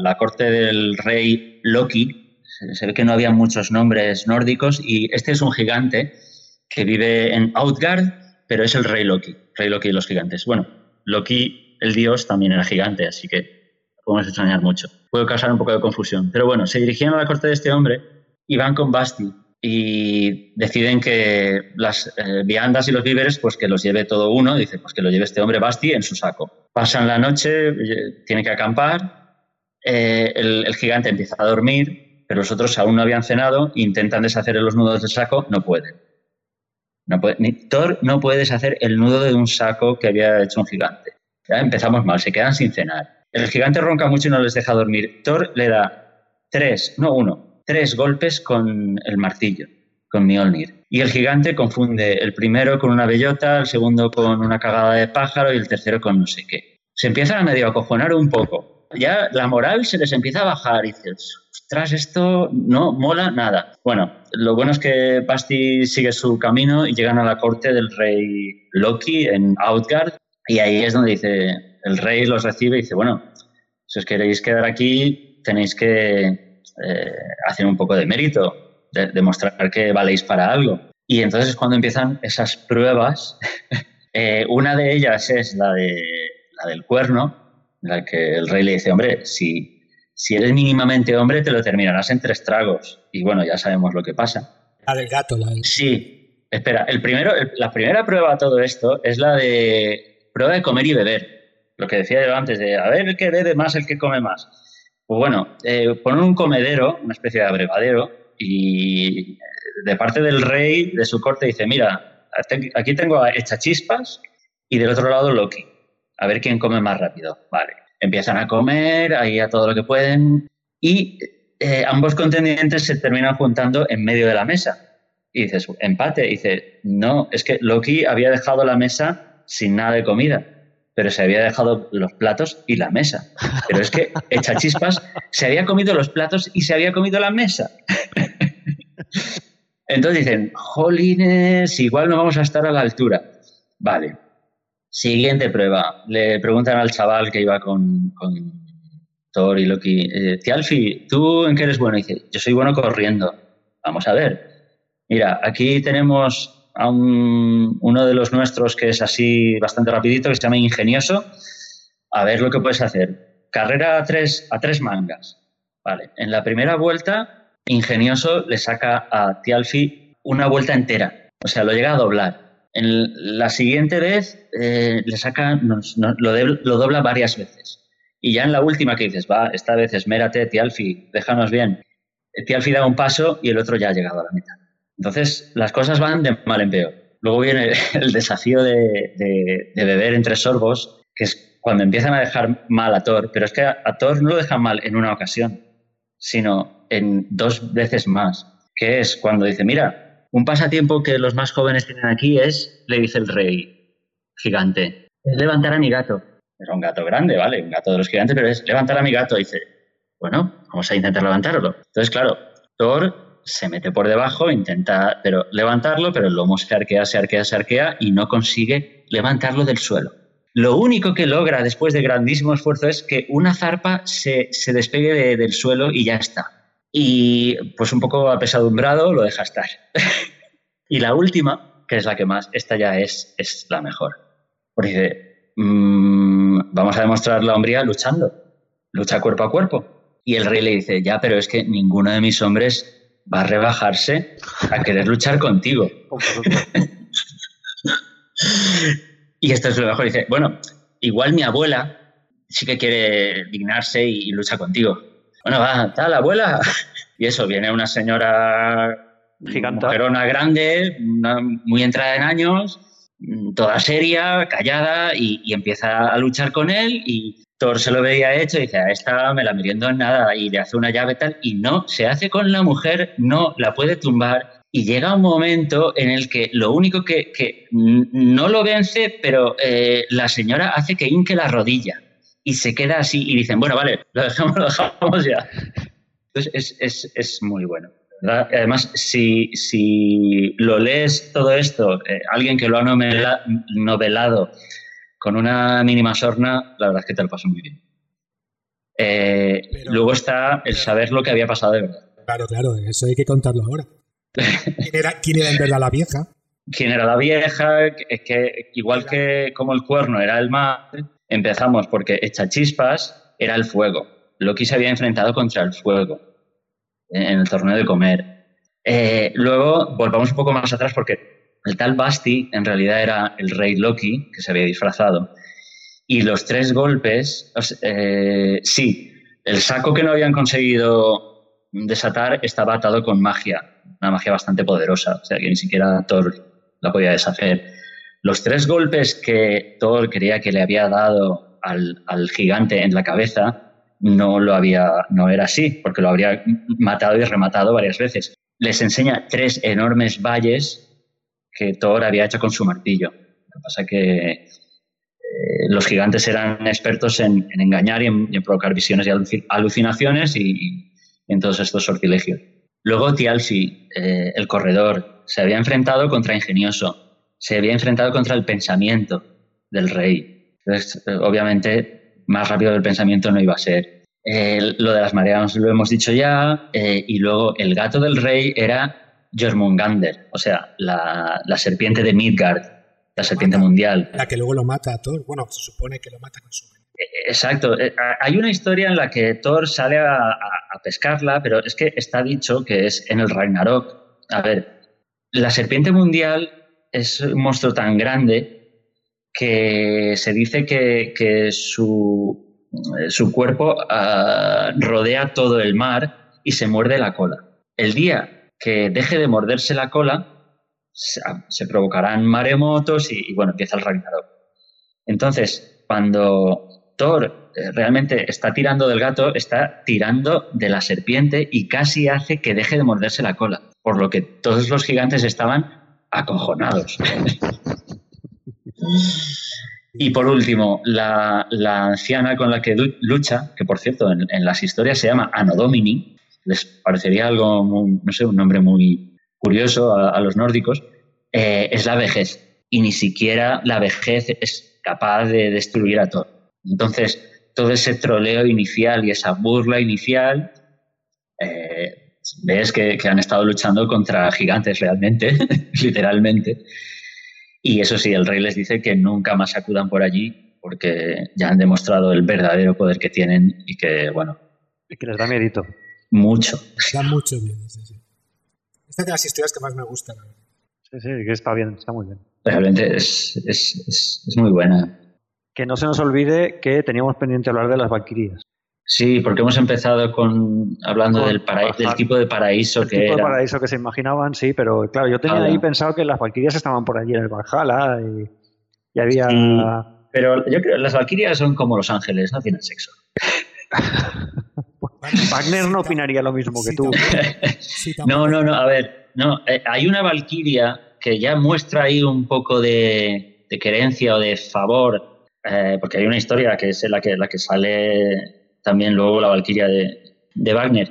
la corte del rey Loki, se ve que no había muchos nombres nórdicos y este es un gigante que vive en Outgard, pero es el rey Loki, rey Loki de los gigantes. Bueno, Loki, el dios, también era gigante, así que podemos extrañar mucho. Puede causar un poco de confusión. Pero bueno, se dirigían a la corte de este hombre y van con Basti y deciden que las eh, viandas y los víveres, pues que los lleve todo uno. Dice, pues que lo lleve este hombre Basti en su saco. Pasan la noche, eh, tiene que acampar, eh, el gigante empieza a dormir, pero los otros aún no habían cenado, intentan deshacer los nudos del saco, no pueden. Puede, Thor no puede deshacer el nudo de un saco que había hecho un gigante. Ya empezamos mal, se quedan sin cenar. El gigante ronca mucho y no les deja dormir. Thor le da tres, no uno, tres golpes con el martillo, con Mjolnir. Y el gigante confunde el primero con una bellota, el segundo con una cagada de pájaro y el tercero con no sé qué. Se empiezan a medio acojonar un poco. Ya la moral se les empieza a bajar y dices, tras esto no mola nada. Bueno, lo bueno es que Basti sigue su camino y llegan a la corte del rey Loki en Outgard y ahí es donde dice, el rey los recibe y dice, bueno, si os queréis quedar aquí tenéis que eh, hacer un poco de mérito, demostrar que valéis para algo. Y entonces cuando empiezan esas pruebas, <laughs> eh, una de ellas es la, de, la del cuerno, en la que el rey le dice, hombre, si si eres mínimamente hombre, te lo terminarás en tres tragos. Y bueno, ya sabemos lo que pasa. La del gato, la Sí. Espera, el primero, la primera prueba a todo esto es la de prueba de comer y beber. Lo que decía yo antes, de a ver el que bebe más, el que come más. Pues bueno, eh, poner un comedero, una especie de abrevadero, y de parte del rey, de su corte, dice, mira, aquí tengo a chispas y del otro lado Loki. A ver quién come más rápido. Vale empiezan a comer ahí a todo lo que pueden y eh, ambos contendientes se terminan juntando en medio de la mesa. Y dices, empate. Y dice, no, es que Loki había dejado la mesa sin nada de comida, pero se había dejado los platos y la mesa. Pero es que echa chispas, se había comido los platos y se había comido la mesa. <laughs> Entonces dicen, jolines, igual no vamos a estar a la altura. Vale, Siguiente prueba. Le preguntan al chaval que iba con, Thor y Loki, eh, Tialfi, ¿tú en qué eres bueno? Y dice, yo soy bueno corriendo. Vamos a ver. Mira, aquí tenemos a uno de los nuestros que es así bastante rapidito, que se llama Ingenioso. A ver lo que puedes hacer. Carrera a tres, a tres mangas. Vale. En la primera vuelta, Ingenioso le saca a Tialfi una vuelta entera. O sea, lo llega a doblar. En la siguiente vez eh, le saca, lo, lo, dobla varias veces. Y ya en la última que dices, va, esta vez esmérate, Tialfi, déjanos bien. Tialfi da un paso y el otro ya ha llegado a la mitad. Entonces, las cosas van de mal en peor. Luego viene <laughs> el desafío de, beber entre sorbos, que es cuando empiezan a dejar mal a Thor. Pero es que a, a Thor no lo dejan mal en una ocasión, sino en dos veces más. Que es cuando dice, mira, un pasatiempo que los más jóvenes tienen aquí es, le dice el rey gigante, levantar a mi gato. Era un gato grande, ¿vale? Un gato de los gigantes, pero es levantar a mi gato. dice, bueno, vamos a intentar levantarlo. Entonces, claro, Thor se mete por debajo, intenta pero levantarlo, pero el lomo se arquea, se arquea, se arquea y no consigue levantarlo del suelo. Lo único que logra después de grandísimo esfuerzo es que una zarpa se, se despegue del suelo y ya está y pues un poco apesadumbrado lo deja estar. <laughs> y la última, que es la que más, esta ya es, es la mejor. Porque dice, mm, vamos a demostrar la hombría luchando, lucha cuerpo a cuerpo. Y el rey le dice, ya, pero es que ninguno de mis hombres va a rebajarse a querer luchar contigo. <laughs> y esto es lo mejor. Dice, bueno, igual mi abuela sí que quiere dignarse y, lucha contigo. Bueno, va, tal, abuela. <laughs> Y eso, viene una señora mujerona grande, muy entrada en años, toda seria, callada, y, y, empieza a luchar con él y Thor se lo veía hecho y dice, a esta me la miriendo en nada y le hace una llave tal, y no, se hace con la mujer, no la puede tumbar. Y llega un momento en el que lo único que, que no lo vence, pero eh, la señora hace que hinque la rodilla y se queda así y dicen, bueno, vale, lo dejamos, lo dejamos ya. Entonces es, es, es muy bueno. ¿verdad? Además, si, si, lo lees todo esto, eh, alguien que lo ha novela, novelado con una mínima sorna, la verdad es que te lo paso muy bien. Eh, pero, luego está el saber lo que había pasado de verdad. Claro, claro, eso hay que contarlo ahora. ¿Quién era, quién era en verdad la vieja? <laughs> ¿Quién era la vieja? Es que igual que como el cuerno era el mar, empezamos porque echa chispas era el fuego. Loki se había enfrentado contra el fuego en el torneo de comer. Eh, luego volvamos un poco más atrás porque el tal Basti en realidad era el rey Loki que se había disfrazado. Y los tres golpes, eh, sí, el saco que no habían conseguido desatar estaba atado con magia, una magia bastante poderosa, o sea que ni siquiera Thor la podía deshacer. Los tres golpes que Thor creía que le había dado al, al gigante en la cabeza no lo había, no era así, porque lo habría matado y rematado varias veces. Les enseña tres enormes valles que Thor había hecho con su martillo. Lo que pasa es que eh, los gigantes eran expertos en, en engañar y en, y en, provocar visiones y alucinaciones y, y, en todos estos sortilegios. Luego Tialfi, eh, el corredor, se había enfrentado contra Ingenioso, se había enfrentado contra el pensamiento del rey. Entonces, eh, obviamente, más rápido del pensamiento no iba a ser. Eh, lo de las mareas lo hemos dicho ya, eh, y luego el gato del rey era Jormungander, o sea, la, la serpiente de Midgard, la serpiente mata, mundial. La que luego lo mata a Thor, bueno, se supone que lo mata con su Exacto. Eh, hay una historia en la que Thor sale a, a, a, pescarla, pero es que está dicho que es en el Ragnarok. A ver, la serpiente mundial es un monstruo tan grande que se dice que, su, su, cuerpo uh, rodea todo el mar y se muerde la cola. El día que deje de morderse la cola, se, se provocarán maremotos y, y, bueno, empieza el Ragnarok. Entonces, cuando Thor eh, realmente está tirando del gato, está tirando de la serpiente y casi hace que deje de morderse la cola, por lo que todos los gigantes estaban acojonados. Y por último, la, la, anciana con la que lucha, que por cierto en, las historias se llama Anodomini, les parecería algo, no sé, un nombre muy curioso a, los nórdicos, eh, es la vejez. Y ni siquiera la vejez es capaz de destruir a Thor. Entonces, todo ese troleo inicial y esa burla inicial, ves que, que han estado luchando contra gigantes realmente, <laughs> literalmente. Y eso sí, el rey les dice que nunca más acudan por allí porque ya han demostrado el verdadero poder que tienen y que, bueno. Y que les da miedito. Mucho. Da mucho miedo, sí, sí. Esta es de las historias que más me gustan. Sí, sí, que está bien, está muy bien. Realmente es, es, es, es muy buena. Que no se nos olvide que teníamos pendiente hablar de las valquirias. Sí, porque hemos empezado con hablando con, del, para, del, tipo de paraíso que tipo era. de paraíso que se imaginaban, sí, pero claro, yo tenía ah. ahí pensado que las valquirias estaban por allí en el Valhalla y, y había. Sí, pero yo creo que las valquirias son como los ángeles, no tienen sexo. <laughs> Wagner no opinaría lo mismo que tú. <laughs> no, no, no, a ver, no, eh, hay una valquiria que ya muestra ahí un poco de, de querencia o de favor, eh, porque hay una historia que es la que, la que sale también luego la Valquiria de, de, Wagner.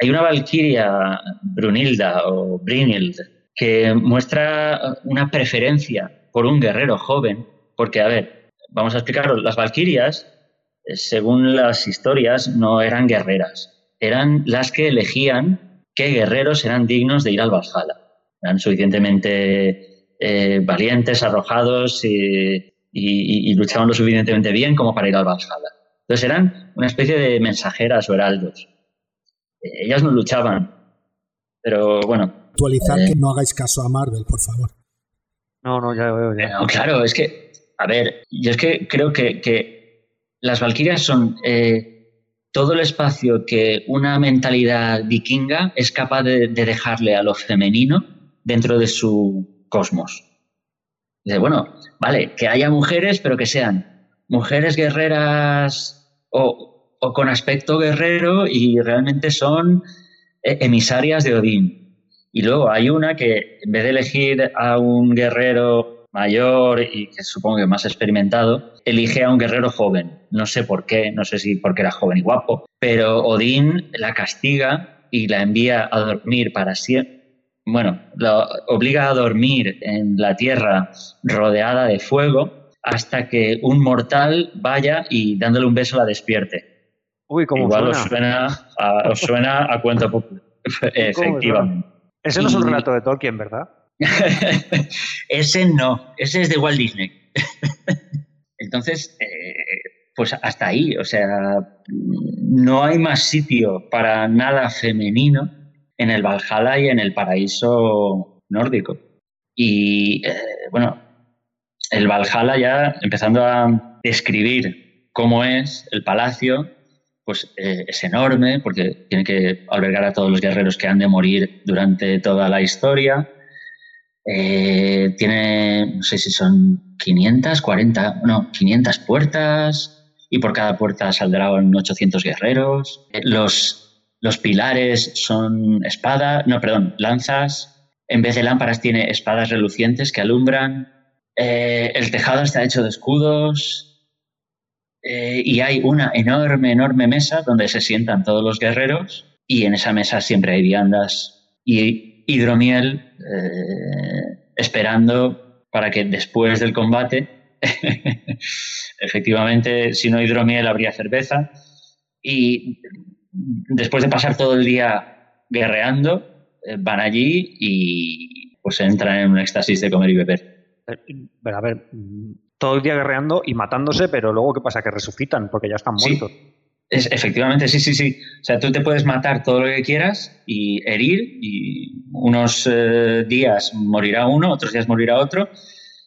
Hay una Valquiria Brunilda o Brynhild que muestra una preferencia por un guerrero joven, porque, a ver, vamos a explicarlo, las Valquirias, según las historias, no eran guerreras, eran las que elegían qué guerreros eran dignos de ir al Valhalla. Eran suficientemente eh, valientes, arrojados y, y luchaban lo suficientemente bien como para ir al Valhalla. Entonces eran una especie de mensajeras o heraldos. Eh, ellas no luchaban, pero bueno. Actualizar que no hagáis caso a Marvel, por favor. No, no, ya veo. Ya. claro, es que, a ver, yo es que creo que, las Valquirias son todo el espacio que una mentalidad vikinga es capaz de, dejarle a lo femenino dentro de su cosmos. Dice, bueno, vale, que haya mujeres, pero que sean mujeres guerreras o, con aspecto guerrero y realmente son eh, emisarias de Odín. Y luego hay una que en vez de elegir a un guerrero mayor y que supongo que más experimentado, elige a un guerrero joven. No sé por qué, no sé si porque era joven y guapo, pero Odín la castiga y la envía a dormir para siempre. Bueno, la obliga a dormir en la tierra rodeada de fuego hasta que un mortal vaya y dándole un beso la despierte. Uy, como Igual suena? Os, suena a, os suena a cuento popular. <laughs> Efectivamente. Ese no es un relato de Tolkien, ¿verdad? <laughs> ese no, ese es de Walt Disney. <laughs> Entonces, eh, pues hasta ahí, o sea, no hay más sitio para nada femenino en el Valhalla y en el paraíso nórdico. Y eh, bueno, el Valhalla ya empezando a describir cómo es el palacio, pues eh, es enorme porque tiene que albergar a todos los guerreros que han de morir durante toda la historia. Eh, tiene, no sé si son 500, 40, no, 500 puertas y por cada puerta saldrán 800 guerreros. Eh, los, los pilares son espadas, no, perdón, lanzas. En vez de lámparas tiene espadas relucientes que alumbran. Eh, el tejado está hecho de escudos. y hay una enorme, enorme mesa donde se sientan todos los guerreros y en esa mesa siempre hay viandas y hidromiel eh, esperando para que después del combate, <laughs> efectivamente, si no hidromiel habría cerveza. Y después de pasar todo el día guerreando, eh, van allí y pues entran en un éxtasis de comer y beber. Eh, a ver, todo el día guerreando y matándose, pero luego ¿qué pasa? Que resucitan porque ya están muertos efectivamente, sí, sí, sí. O sea, tú te puedes matar todo lo que quieras y herir y unos eh, días morirá uno, otros días morirá otro.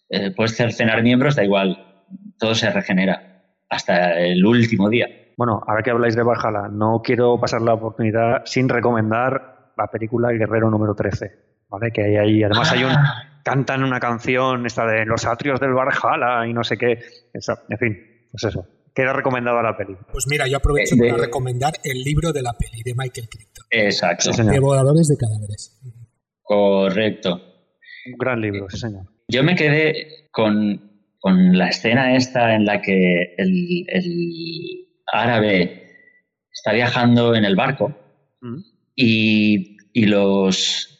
Eh, puedes cercenar miembros, da igual. Todo se regenera hasta el último día. Bueno, ahora que habláis de Valhalla, no quiero pasar la oportunidad sin recomendar la película El Guerrero número 13, ¿vale? Que hay ahí, además hay un. <laughs> cantan una canción esta de los atrios del Valhalla y no sé qué, en fin, pues eso queda recomendada la peli. Pues mira, yo aprovecho para recomendar el libro de la peli de Michael Crichton. Exacto. Devoradores de cadáveres. Correcto. Un gran libro, sí, señor. Yo me quedé con, la escena esta en la que el, árabe está viajando en el barco mm. y, y los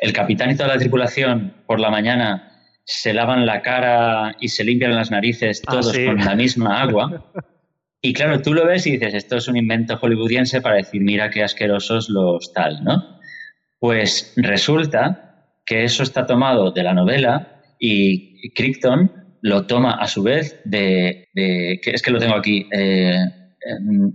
el capitán y toda la tripulación por la mañana se lavan la cara y se limpian las narices ah, todos con la misma agua. Y claro, tú lo ves y dices, esto es un invento hollywoodiense para decir, mira qué asquerosos los tal, ¿no? Pues resulta que eso está tomado de la novela y Crichton lo toma a su vez de, es que lo tengo aquí, eh,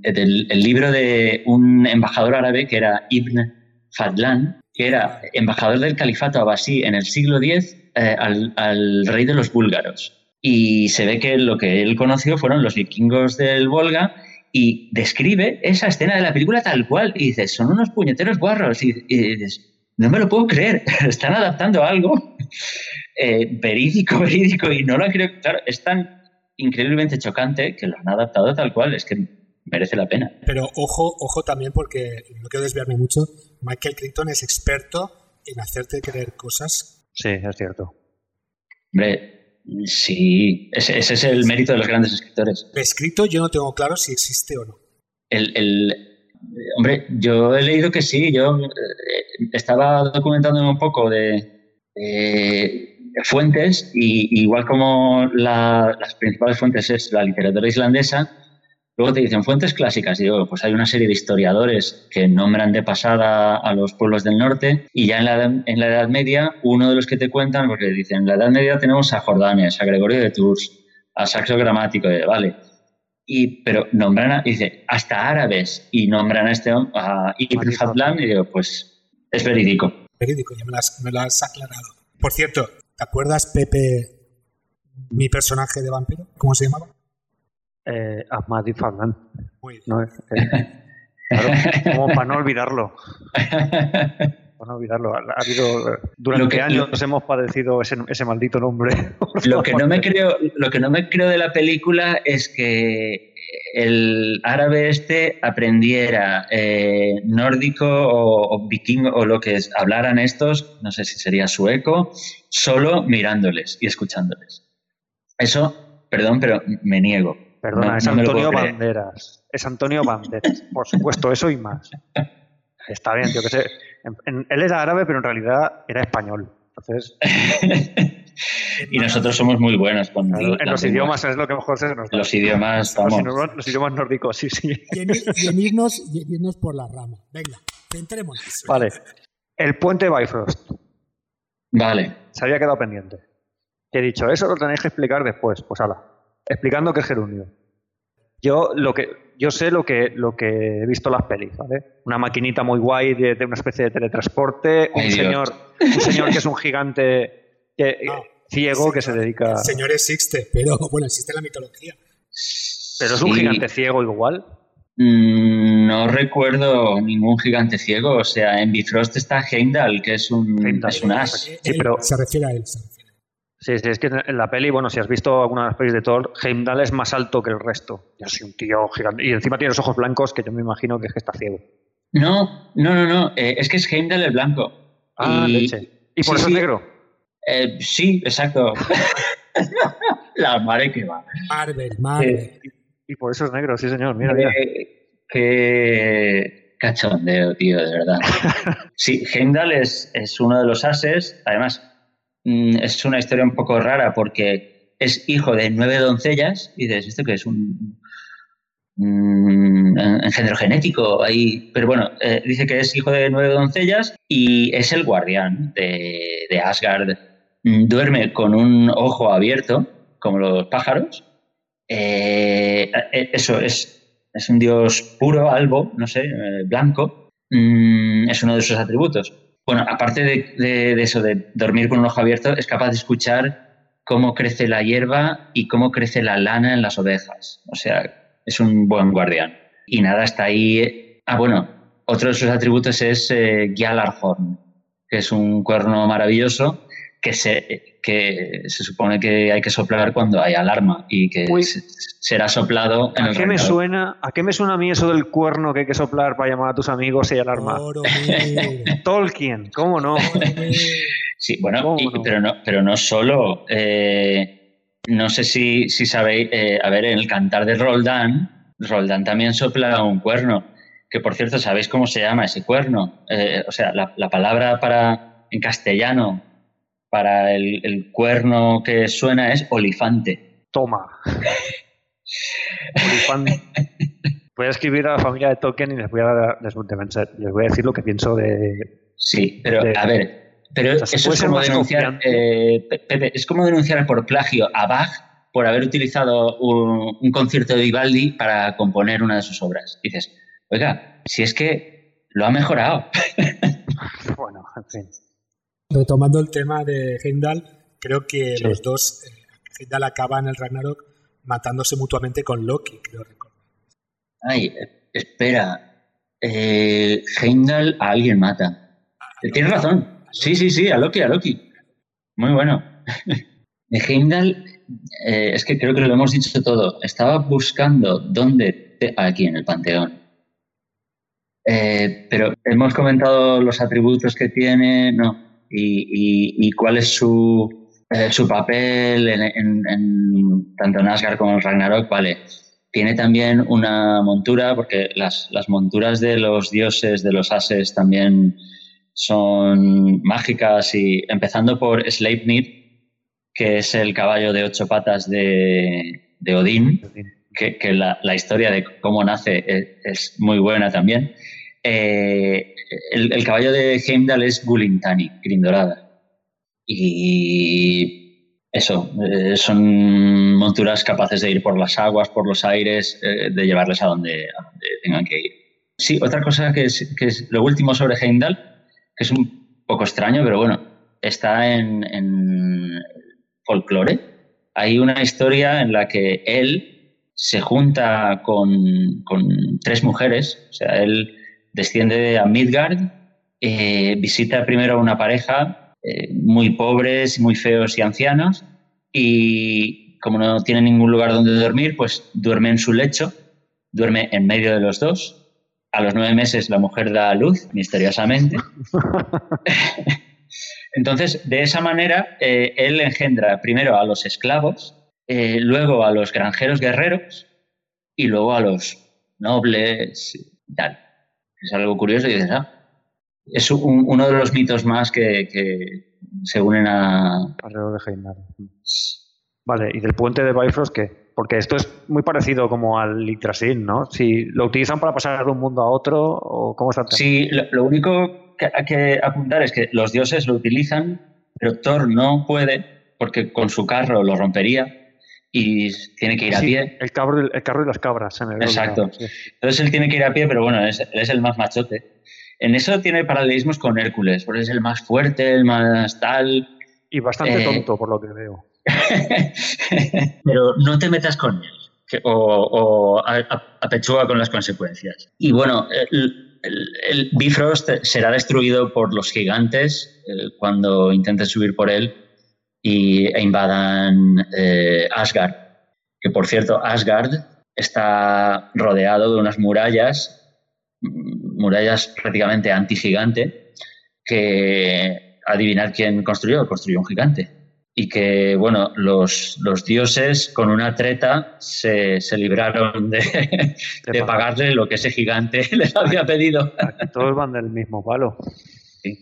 del el libro de un embajador árabe que era Ibn Fadlan, que era embajador del califato abasí en el siglo X eh, al, rey de los búlgaros. Y se ve que lo que él conoció fueron los vikingos del Volga y describe esa escena de la película tal cual. Y dices, son unos puñeteros guarros. Y, dices, no me lo puedo creer, <laughs> están adaptando algo <laughs> eh, verídico, <laughs> verídico. Y no lo creo. Claro, es tan increíblemente chocante que lo han adaptado tal cual. Es que merece la pena. Pero ojo, ojo también porque no quiero desviarme mucho. Michael Crichton es experto en hacerte creer cosas Sí, es cierto. Hombre, sí, ese, es el mérito de los grandes escritores. Escrito yo no tengo claro si existe o no. El, hombre, yo he leído que sí, yo eh, estaba documentándome un poco de, fuentes y igual como las principales fuentes es la literatura islandesa, Luego te dicen fuentes clásicas. Y digo, pues hay una serie de historiadores que nombran de pasada a los pueblos del norte. Y ya en la, en la Edad Media, uno de los que te cuentan, porque dicen, en la Edad Media tenemos a Jordanes, a Gregorio de Tours, a Saxo Gramático. vale, y, pero nombran, a, dice, hasta árabes, y nombran a este a Ibn Fadlan, y digo, pues es verídico. Verídico, ya me lo, has, me lo has aclarado. Por cierto, ¿te acuerdas, Pepe, mi personaje de vampiro? ¿Cómo se llamaba? Eh. Muy bien. No, eh, claro, como para no olvidarlo. <laughs> Para no olvidarlo. Ha, ha habido, eh, durante Lo que- años nos hemos padecido ese, ese maldito nombre. <laughs> Lo que, no me creo, lo que no me creo de la película es que el árabe este aprendiera eh, nórdico o, o vikingo o lo que es, hablaran estos, no sé si sería sueco, solo mirándoles y escuchándoles. Eso, perdón, pero me niego. Perdona, No- es Antonio. Banderas. Es Antonio Banderas. Por supuesto, eso y más. Está bien, yo que sé. En- en- él era árabe, pero en realidad era español. Entonces, <laughs> y nosotros somos muy buenos con claro, en los idiomas es lo que mejor se nos da. Los idiomas, Los vamos. idiomas, los idiomas nórdicos, sí, sí. Y en, y en irnos, y en irnos por la rama. Venga, centrémonos. Vale. El puente Bifrost. Vale. Se había quedado pendiente. Te he dicho, eso lo tenéis que explicar después. Pues ala, explicando qué es gerundio. Yo lo que yo sé lo que lo que he visto en las pelis, ¿vale? Una maquinita muy guay de, de una especie de teletransporte, un Ay, señor, un señor que es un gigante que- <laughs> No, ciego que se dedica. El señor existe, pero <laughs> bueno, existe en la mitología. Pero es un Sí. gigante ciego igual. Mm, No recuerdo ningún gigante ciego. O sea, en Bifrost está Heimdall, que es un, Heimdall. es un as. Eh, Sí, él pero- Se refiere a él. se refiere a él. Sí, sí, es que en la peli, bueno, si has visto alguna de las pelis de Thor, Heimdall es más alto que el resto. Y así un tío gigante. Y encima tiene los ojos blancos, que yo me imagino que es que está ciego. No, no, no, no. eh, es que es Heimdall el blanco. Ah, Y- leche. Y por sí, eso sí. es negro. Eh, sí, exacto. <laughs> La madre que va. Marvel, Marvel. Y por eso es negro, sí, señor. Mira, mira. Eh, qué cachondeo, tío, de verdad. <laughs> Sí, Heimdall es, es uno de los ases. Además, es una historia un poco rara porque es hijo de nueve doncellas y dices, ¿esto qué es? Un, un engendro genético ahí. Pero bueno, eh, dice que es hijo de nueve doncellas y es el guardián de, de Asgard. Mm, Duerme con un ojo abierto, como los pájaros. Eh, eh, eso es, es un dios puro, albo, no sé, blanco. Mm, es uno de sus atributos. Bueno, aparte de, de- eso, de dormir con un ojo abierto, es capaz de escuchar cómo crece la hierba y cómo crece la lana en las ovejas. O sea, es un buen guardián. Y nada, está ahí. Ah, bueno, otro de sus atributos es eh, que es un cuerno maravilloso que se, que se supone que hay que soplar cuando hay alarma y que Uy. se- será soplado en ¿A el qué, me suena, ¿A qué me suena a mí eso del cuerno que hay que soplar para llamar a tus amigos y alarma? Oro, mil, <laughs> Tolkien, ¿cómo no? Sí, bueno, ¿Cómo y- no? pero no, pero no solo. eh, no sé si, si sabéis, eh, a ver, en el cantar de Roldán, Roldán también sopla un cuerno. Que por cierto, ¿sabéis cómo se llama ese cuerno? Eh, o sea, la, la palabra para en castellano para el, el cuerno que suena es olifante. Toma. Olifante. Voy a escribir a la familia de Tolkien y les voy a, les, les voy a decir lo que pienso de... Sí, pero De- a ver, pero O sea, ¿se eso es como denunciar, eh, Pe- Pepe, es como denunciar por plagio a Bach por haber utilizado un, un concierto de Vivaldi para componer una de sus obras. Dices, oiga, si es que lo ha mejorado. <laughs> Bueno, en fin. Retomando el tema de Heimdall, creo que Sí. los dos, eh, Heimdall acaba en el Ragnarok matándose mutuamente con Loki, creo recordar. Ay, eh, espera, eh, Heimdall a alguien mata. Eh, Tienes razón. Sí, sí, sí, a Loki, a Loki. Muy bueno. De <laughs> Heimdall, eh, es que creo que lo hemos dicho todo. Estaba buscando dónde. te- Aquí, en el Panteón. Eh, pero hemos comentado los atributos que tiene, no. Y, y- y cuál es su, eh, su papel en, en- en- tanto en Asgard como en Ragnarok, vale. Tiene también una montura, porque las, las monturas de los dioses, de los ases, también son mágicas. Y empezando por Sleipnir, que es el caballo de ocho patas de, de Odín, que, que la, la historia de cómo nace es, es muy buena también. Eh, el, caballo de Heimdall es Gulintani, Grindorada. Y eso, eh, son monturas capaces de ir por las aguas, por los aires, eh, de llevarles a donde, tengan que ir. Sí, otra cosa que es, que es lo último sobre Heimdall, que es un poco extraño, pero bueno, está en, en folclore. Hay una historia en la que él se junta con, con tres mujeres, o sea, él desciende a Midgard, eh, visita primero a una pareja eh, muy pobres, muy feos y ancianos, y como no tiene ningún lugar donde dormir, pues duerme en su lecho, duerme en medio de los dos. A los nueve meses la mujer da a luz, misteriosamente. <laughs> Entonces, de esa manera, eh, él engendra primero a los esclavos, eh, luego a los granjeros guerreros y luego a los nobles y tal. Es algo curioso y dices, ah, es un- uno de los mitos más que, que se unen a... Alrededor de Heimdall. Vale, ¿y del puente de Bifrost qué? Porque esto es muy parecido como al Yggdrasil, ¿no? Si lo utilizan para pasar de un mundo a otro, o cómo está? Sí, lo, lo único que hay que apuntar es que los dioses lo utilizan, pero Thor no puede porque con su carro lo rompería y tiene que ir a pie. el, cabro, el carro y las cabras. se me había Exacto. sí. Entonces él tiene que ir a pie, pero bueno, es, él es el más machote. En eso tiene paralelismos con Hércules, porque es el más fuerte, el más tal. Y bastante Eh, tonto, por lo que veo. <laughs> pero no te metas con él que- o, o a- apechúa con las consecuencias. Y bueno, el, el- el Bifrost será destruido por los gigantes eh, cuando intenten subir por él y, e invadan eh, Asgard. Que por cierto, Asgard está rodeado de unas murallas, mm, murallas prácticamente anti-gigante, que adivinar quién construyó, construyó un gigante y que, bueno, los, los dioses con una treta se, se libraron de, <laughs> de pagar. pagarle lo que ese gigante <laughs> les había pedido. Aquí todos van del mismo palo.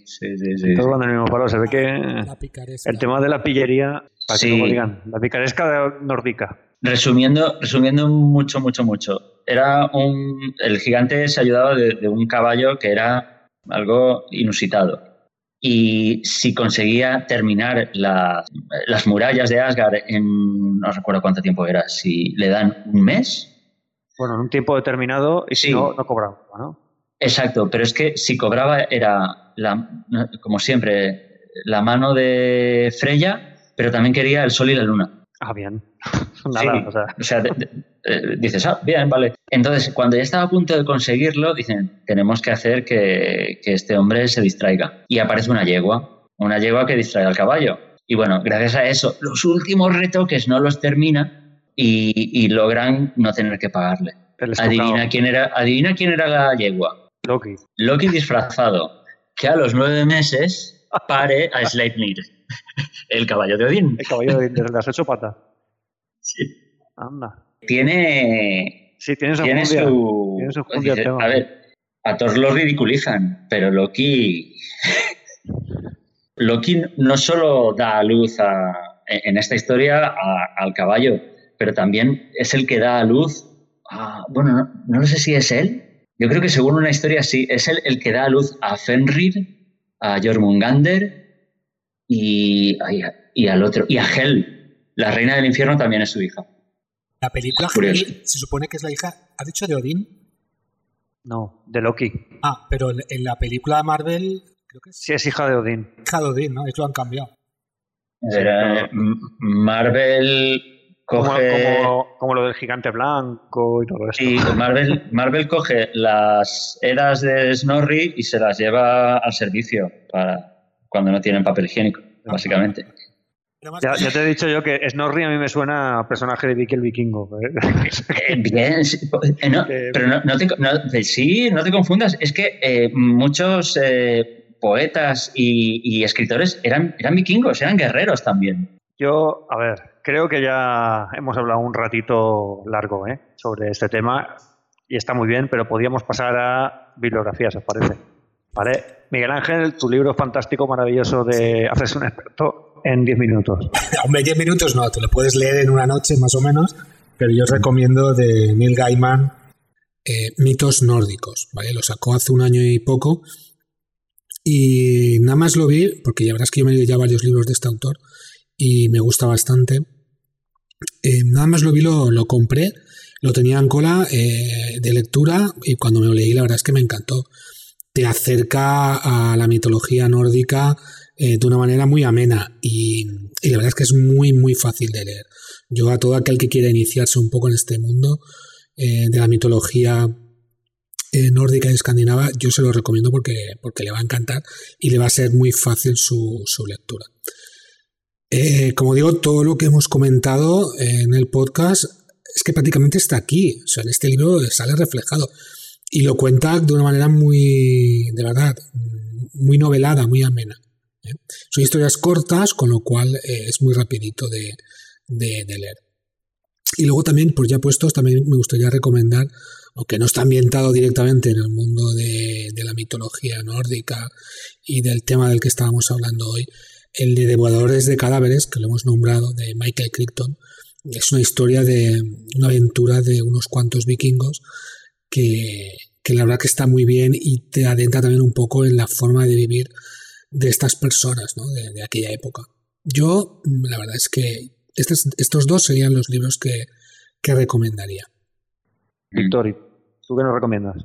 Sí, sí, sí. sí. Todos van del mismo palo. Se ve que La el tema de la pillería, para que digan, la picaresca nórdica. Resumiendo, resumiendo mucho, mucho, mucho. Era un, el gigante se ayudaba de, de un caballo que era algo inusitado. Y si conseguía terminar la- las murallas de Asgard en, no recuerdo cuánto tiempo era, si le dan un mes, Bueno, en un tiempo determinado y si no, no cobraba, ¿no? Exacto, pero es que si cobraba era, la, como siempre, la mano de Freya, pero también quería el sol y la luna. Ah, bien. <laughs> Sí, Nada, o sea, o sea, de- de- eh, dices, ah, bien, vale. Entonces, cuando ya estaba a punto de conseguirlo, dicen, tenemos que hacer que, que este hombre se distraiga. Y aparece una yegua, una yegua que distrae al caballo. Y bueno, gracias a eso, los últimos retoques no los termina y, y logran no tener que pagarle. Adivina quién era, adivina quién era la yegua. Loki. Loki disfrazado, que a los nueve meses pare a Sleipnir, el caballo de Odín. El caballo de, de las ocho patas. Sí. Anda. Tiene, Sí, tiene enjundia. su... tiene su pues dice, a ver, a todos lo ridiculizan, pero Loki... Loki no solo da a luz a- en esta historia a- al caballo, pero también es el que da a luz a... Bueno, no, no sé si es él. Yo creo que según una historia sí, es él el que da a luz a Fenrir, a Jormungander y, ay, y al otro, y a Hel. La reina del infierno también es su hija. La película. Hel se supone que es la hija. ¿Has dicho de Odín? No, de Loki. Ah, pero en- en la película de Marvel, creo que es Sí, es hija de Odín. hija de Odín, ¿no? Eso lo han cambiado. Era, eh, Marvel coge... como, como lo del gigante blanco y todo esto. Sí, Marvel, Marvel coge las eras de Snorri y se las lleva al servicio para cuando no tienen papel higiénico, básicamente. Ya, ya te he dicho yo que Snorri a mí me suena a personaje de Vicky el Vikingo. ¿eh? Eh, bien, sí, eh, no, <laughs> pero no, no te, no- sí, no te confundas. Es que eh, muchos eh, poetas y, y escritores eran, eran vikingos, eran guerreros también. Yo, a ver, creo que ya hemos hablado un ratito largo ¿eh? sobre este tema y está muy bien, pero podíamos pasar a bibliografías, ¿os parece? ¿Vale? Miguel Ángel, tu libro fantástico, maravilloso de Haces un experto en 10 minutos. <laughs> Hombre, 10 minutos no, te lo puedes leer en una noche más o menos, pero yo os recomiendo de Neil Gaiman eh, Mitos nórdicos, ¿vale? Lo sacó hace un año y poco y nada más lo vi, porque ya verás que yo me he leído ya varios libros de este autor, y me gusta bastante. Eh, nada más lo vi, lo, lo, compré, lo tenía en cola eh, de lectura y cuando me lo leí la verdad es que me encantó. Te acerca a la mitología nórdica eh, de una manera muy amena y, y, la verdad es que es muy muy fácil de leer. Yo a todo aquel que quiera iniciarse un poco en este mundo de la mitología nórdica y escandinava, yo se lo recomiendo porque, porque le va a encantar y le va a ser muy fácil su, su lectura. Eh, como digo, todo lo que hemos comentado en el podcast es que prácticamente está aquí. O sea, en este libro sale reflejado. Y lo cuenta de una manera muy, de verdad, muy novelada, muy amena. ¿eh? Son historias cortas, con lo cual eh, es muy rapidito de, leer. Y luego también, pues ya puestos, también me gustaría recomendar, aunque no está ambientado directamente en el mundo de la mitología nórdica y del tema del que estábamos hablando hoy, el de Devoradores de Cadáveres, que lo hemos nombrado, de Michael Crichton, es una historia de una aventura de unos cuantos vikingos que, la verdad que está muy bien y te adentra también un poco en la forma de vivir de estas personas ¿no? de, aquella época. Yo, la verdad es que estos, estos dos serían los libros que, que recomendaría. Victoria, ¿tú qué nos recomiendas?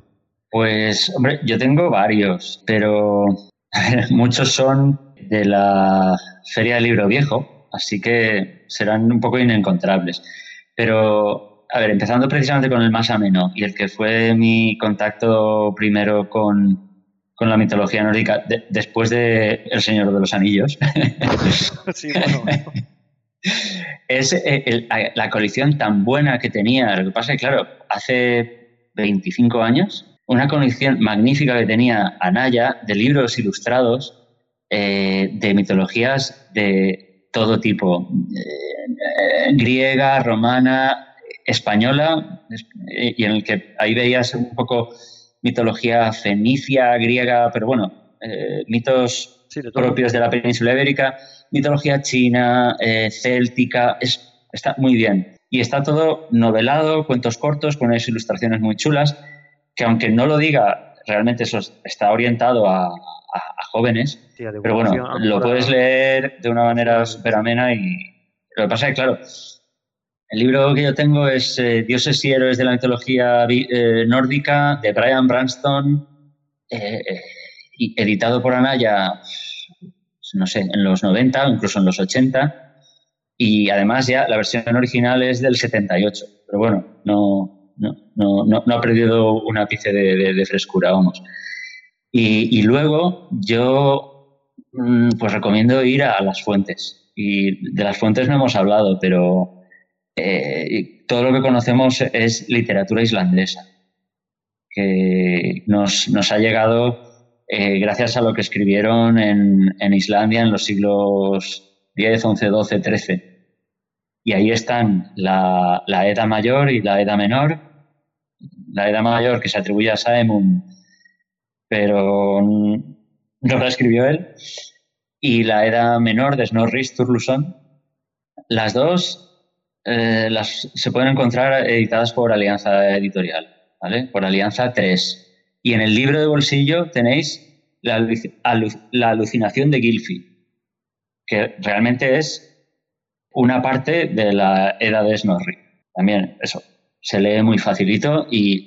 Pues, hombre, yo tengo varios, pero <laughs> muchos son de la Feria del Libro Viejo, así que serán un poco inencontrables. Pero, a ver, empezando precisamente con el más ameno y el que fue mi contacto primero con, con la mitología nórdica después de El Señor de los Anillos. <laughs> sí, bueno. <laughs> es eh, la colección tan buena que tenía. Lo que pasa es que, claro, hace 25 años, una colección magnífica que tenía Anaya de libros ilustrados eh, de mitologías de todo tipo, eh, griega, romana, española, eh, y en el que ahí veías un poco mitología fenicia, griega, pero bueno, mitos propios de la península ibérica, mitología china, céltica, está muy bien. Y está todo novelado, cuentos cortos, con unas ilustraciones muy chulas, que aunque no lo diga, realmente eso está orientado a, a, jóvenes. Pero bueno, lo puedes leer de una manera súper amena y lo que pasa es que, claro, el libro que yo tengo es eh, Dioses y héroes de la mitología eh, nórdica de Brian Branston, eh, y editado por Anaya, no sé, en los 90, incluso en los 80. Y además ya la versión original es del 78. Pero bueno, no, no, no, no ha perdido un ápice de, de frescura, vamos. Y, luego yo pues recomiendo ir a, las fuentes. Y de las fuentes no hemos hablado, pero eh, todo lo que conocemos es literatura islandesa, que nos, ha llegado eh, gracias a lo que escribieron en, en, Islandia en los siglos X, XI, XII, XIII. Y ahí están la, la Edad Mayor y la Edad Menor. La Edad Mayor que se atribuye a Saemund pero no la escribió él. Y la Edad Menor de Snorri Sturluson. Las dos eh, las, se pueden encontrar editadas por Alianza Editorial, ¿vale? Por Alianza 3. Y en el libro de bolsillo tenéis la, la alucinación de Gilfi, que realmente es una parte de la Edad de Snorri. También, eso, se lee muy facilito y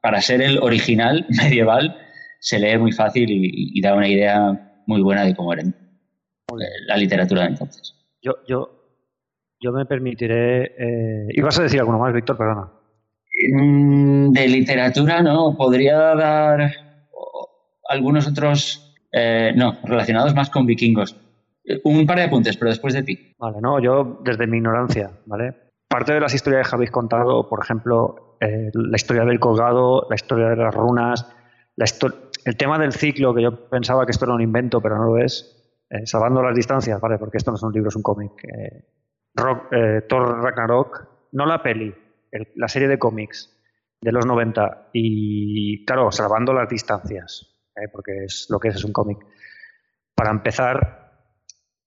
para ser el original <laughs> medieval se lee muy fácil y, da una idea muy buena de cómo era la literatura de entonces. Yo, yo, yo me permitiré. Eh, ¿Ibas a decir alguno más, Víctor? Perdona. Mm, de literatura, no. Podría dar algunos otros. Eh, no, relacionados más con vikingos. Un par de apuntes, pero después de ti. Vale, no, yo desde mi ignorancia, ¿vale? Parte de las historias que habéis contado, por ejemplo, eh, la historia del colgado, la historia de las runas, el tema del ciclo, que yo pensaba que esto era un invento, pero no lo es, eh, salvando las distancias, ¿vale? Porque esto no es un libro, es un cómic. Eh, eh, Thor Ragnarok, no la peli, la serie de cómics de los 90. Y claro, salvando las distancias, porque es lo que es, es un cómic. Para empezar,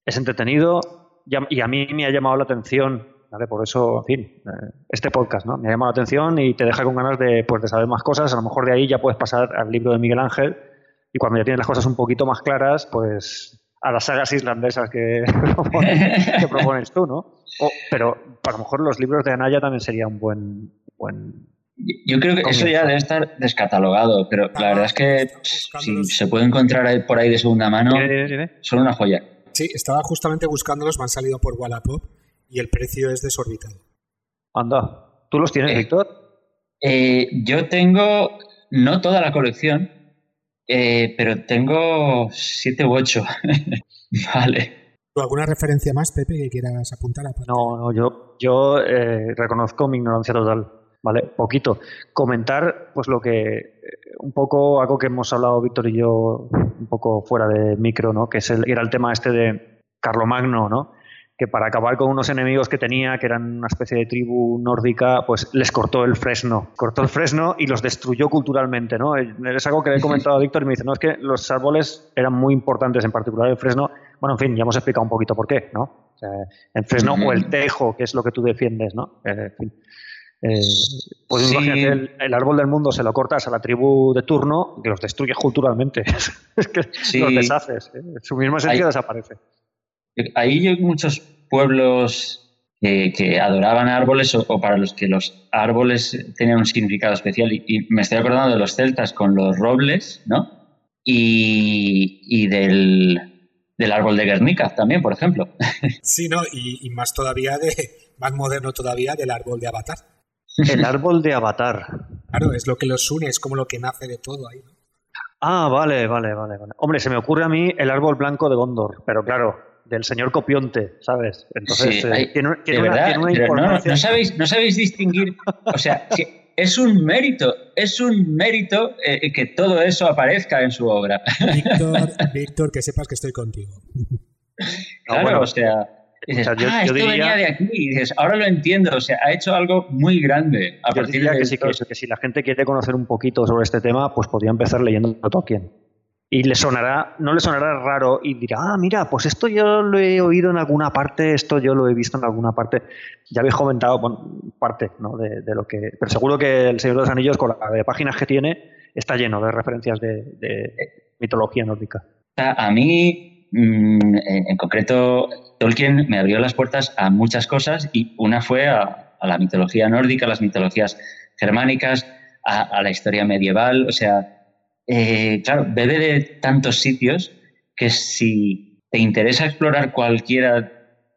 es entretenido y a mí me ha llamado la atención por eso, en fin, eh, este podcast ¿no? me ha llamado la atención y te deja con ganas de, pues, de saber más cosas. A lo mejor de ahí ya puedes pasar al libro de Miguel Ángel y cuando ya tienes las cosas un poquito más claras, pues a las sagas islandesas que, <laughs> propones, tú, ¿no? pero a lo mejor los libros de Anaya también sería un buen... buen yo creo que eso ya debe estar descatalogado, pero la verdad es que si se puede encontrar por ahí de segunda mano, son una joya. Sí, estaba justamente buscándolos, me han salido por Wallapop y el precio es desorbitado. Anda, ¿tú los tienes, eh, Víctor? Eh, yo tengo, no toda la colección, eh, pero tengo siete u ocho. <laughs> vale. ¿Alguna referencia más, Pepe, que quieras apuntar? A no, no, yo, yo eh, reconozco mi ignorancia total. ¿Vale? Poquito. Comentar, pues lo que. Eh, un poco algo que hemos hablado Víctor y yo, un poco fuera de micro, ¿no? Que es el, era el tema este de Carlomagno, ¿no? Que para acabar con unos enemigos que tenía, que eran una especie de tribu nórdica, pues les cortó el fresno. Cortó el fresno y los destruyó culturalmente, ¿no? Es algo que le he comentado a Víctor y me dice, no, es que los árboles eran muy importantes, en particular el fresno. Bueno, en fin, ya hemos explicado un poquito por qué, ¿no? el fresno o el tejo, que es lo que tú defiendes, ¿no? Eh, en fin. Eh, pues imagínate, el, árbol del mundo se lo cortas a la tribu de turno que los destruyes culturalmente. <laughs> es que los deshaces. ¿eh? Su misma esencia desaparece. Ahí hay muchos pueblos que adoraban árboles o, para los que los árboles tenían un significado especial. Y, me estoy acordando de los celtas con los robles, ¿no? Y, del, árbol de Guernica también, por ejemplo. <laughs> Sí, ¿no? Y, más todavía, de más moderno todavía, del árbol de Avatar. El árbol de Avatar. Claro, es lo que los une, es como lo que nace de todo ahí, ¿no? Ah, vale, vale, vale, vale. Hombre, se me ocurre a mí el árbol blanco de Gondor, pero claro, del señor Copionte, ¿sabes? Entonces, eh, tiene, una, importancia. No, sabéis, no sabéis distinguir, o sea, es un mérito, es un mérito eh, que todo eso aparezca en su obra. Víctor, <laughs> Víctor, que sepas que estoy contigo. Claro, o sea, ah, esto venía de aquí, y dices, ahora lo entiendo, o sea, ha hecho algo muy grande. A partir de que, sí, que, que, si la gente quiere conocer un poquito sobre este tema, pues podría empezar leyendo Tolkien y le sonará, no le sonará raro y dirá, ah, mira, pues esto yo lo he oído en alguna parte, esto yo lo he visto en alguna parte. Ya habéis comentado parte ¿no? de, lo que. Pero seguro que El Señor de los Anillos, con la de páginas que tiene, está lleno de referencias de, mitología nórdica. A mí, mm, en concreto, Tolkien me abrió las puertas a muchas cosas y una fue a, la mitología nórdica, a las mitologías germánicas, a la historia medieval, o sea eh, claro, bebe de tantos sitios que si te interesa explorar cualquiera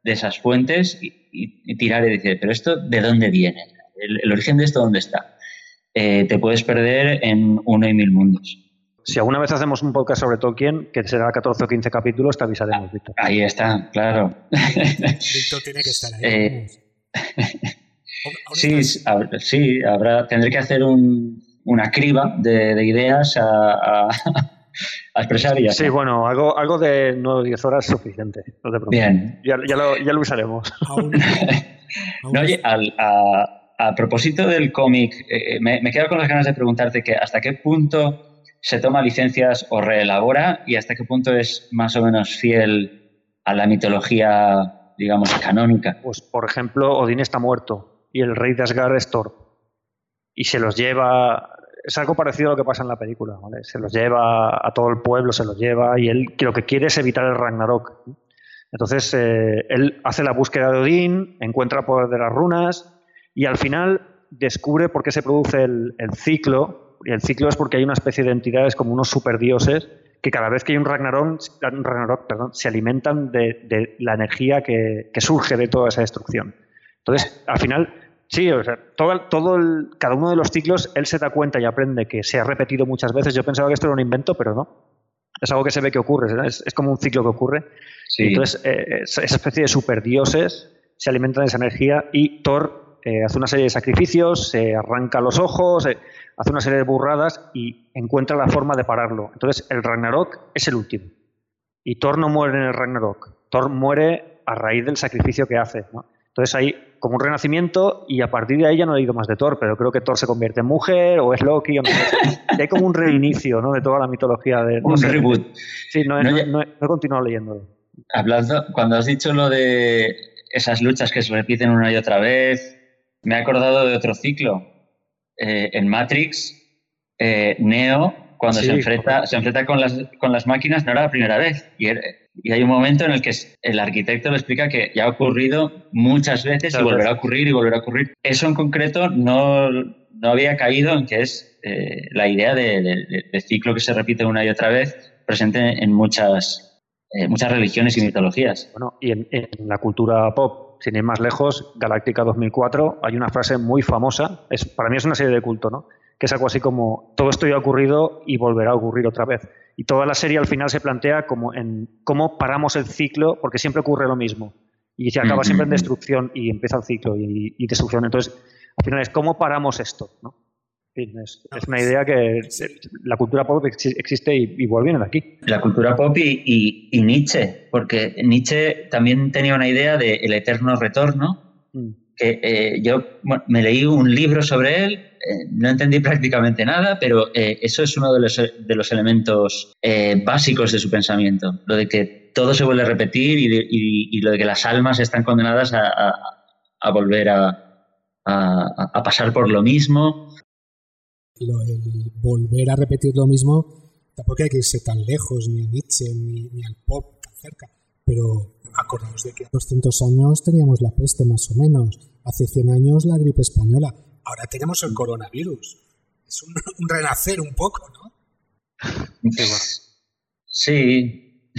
de esas fuentes y, tirar y decir, pero esto de dónde viene, el, origen de esto dónde está, eh, te puedes perder en uno y mil mundos. Si alguna vez hacemos un podcast sobre Tolkien, que será 14 o 15 capítulos, te avisaremos, Víctor. Ahí está, claro. Víctor tiene que estar ahí. Eh, <laughs> sí, sí habrá, tendré que hacer un, una criba de, ideas <laughs> a, expresar y Sí, bueno, algo, algo de 9 o 10 horas es suficiente. Bien. Ya, lo, usaremos. <laughs> <laughs> oye, a, propósito del cómic, eh, me, me, quedo con las ganas de preguntarte que hasta qué punto se toma licencias o reelabora y hasta qué punto es más o menos fiel a la mitología, digamos, canónica. Pues, por ejemplo, Odín está muerto y el rey de Asgard es Thor y se los lleva. Es algo parecido a lo que pasa en la película. Se los lleva a todo el pueblo, se los lleva y él lo que quiere es evitar el Ragnarok. Entonces, eh, él hace la búsqueda de Odín, encuentra el poder de las runas y al final descubre por qué se produce el, ciclo. Y el ciclo es porque hay una especie de entidades como unos superdioses que cada vez que hay un Ragnarok, se alimentan de, la energía que, surge de toda esa destrucción. Entonces, al final, Sí, o sea, todo, todo el, cada uno de los ciclos él se da cuenta y aprende que se ha repetido muchas veces. Yo pensaba que esto era un invento, pero no. Es algo que se ve que ocurre, es, como un ciclo que ocurre. Entonces, eh, esa especie de superdioses se alimentan de esa energía y Thor eh, hace una serie de sacrificios, se arranca los ojos, eh, hace una serie de burradas y encuentra la forma de pararlo. Entonces, el Ragnarok es el último. Y Thor no muere en el Ragnarok. Thor muere a raíz del sacrificio que hace. ¿no? Entonces hay como un renacimiento y a partir de ahí ya no he ido más de Thor, pero creo que Thor se convierte en mujer o es Loki. O no hay <laughs> como un reinicio ¿no? de toda la mitología. De, un reboot. Sí, no, he continuado leyéndolo. Hablando, cuando has dicho lo de esas luchas que se repiten una y otra vez, me he acordado de otro ciclo. Eh, en Matrix, eh, Neo, cuando se enfrenta, se enfrenta con, las, con las máquinas, no era la primera vez. Y, y hay un momento en el que el arquitecto le explica que ya ha ocurrido muchas veces y volverá a ocurrir y volverá a ocurrir. Eso en concreto no, no había caído en que es eh, la idea de, ciclo que se repite una y otra vez presente en muchas, eh, muchas religiones y mitologías. Bueno, y en, la cultura pop, sin ir más lejos, Galáctica 2004, hay una frase muy famosa, es, para mí es una serie de culto, ¿no? que es algo así como todo esto ya ha ocurrido y volverá a ocurrir otra vez. Y toda la serie al final se plantea como en cómo paramos el ciclo, porque siempre ocurre lo mismo. Y se acaba siempre en destrucción y empieza el ciclo y, y, destrucción. Entonces, al final es cómo paramos esto. ¿no? Es, una idea que la cultura pop existe y, y viene de aquí. La cultura pop y, Nietzsche, porque Nietzsche también tenía una idea del el eterno retorno, mm. Que eh, yo me leí un libro sobre él, eh, no entendí prácticamente nada, pero eh, eso es uno de los, de los elementos básicos de su pensamiento, lo de que todo se vuelve a repetir y, lo de que las almas están condenadas a, volver a, a pasar por lo mismo. El volver a repetir lo mismo, tampoco hay que irse tan lejos, ni a Nietzsche, ni, al pop tan cerca, pero acordaos de que hace 200 años teníamos la peste más o menos, hace 100 años la gripe española, ahora tenemos el coronavirus. Es un, renacer un poco, ¿no? Sí.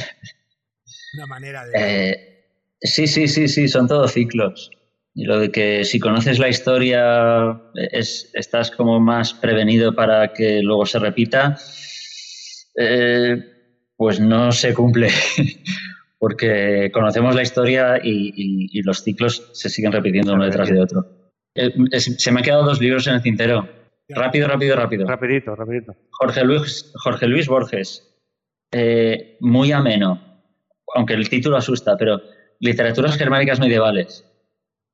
Una manera de... Eh, sí, sí, sí, sí, son todos ciclos. Y lo de que si conoces la historia es, estás como más prevenido para que luego se repita, eh, pues no se cumple, <laughs> porque conocemos la historia y, los ciclos se siguen repitiendo uno detrás de otro. Eh, se me han quedado dos libros en el tintero. Rápido, rápido, rápido. Rapidito, rapidito. Jorge Luis, Jorge Luis Borges. Eh, muy ameno, aunque el título asusta, pero Literaturas Germánicas Medievales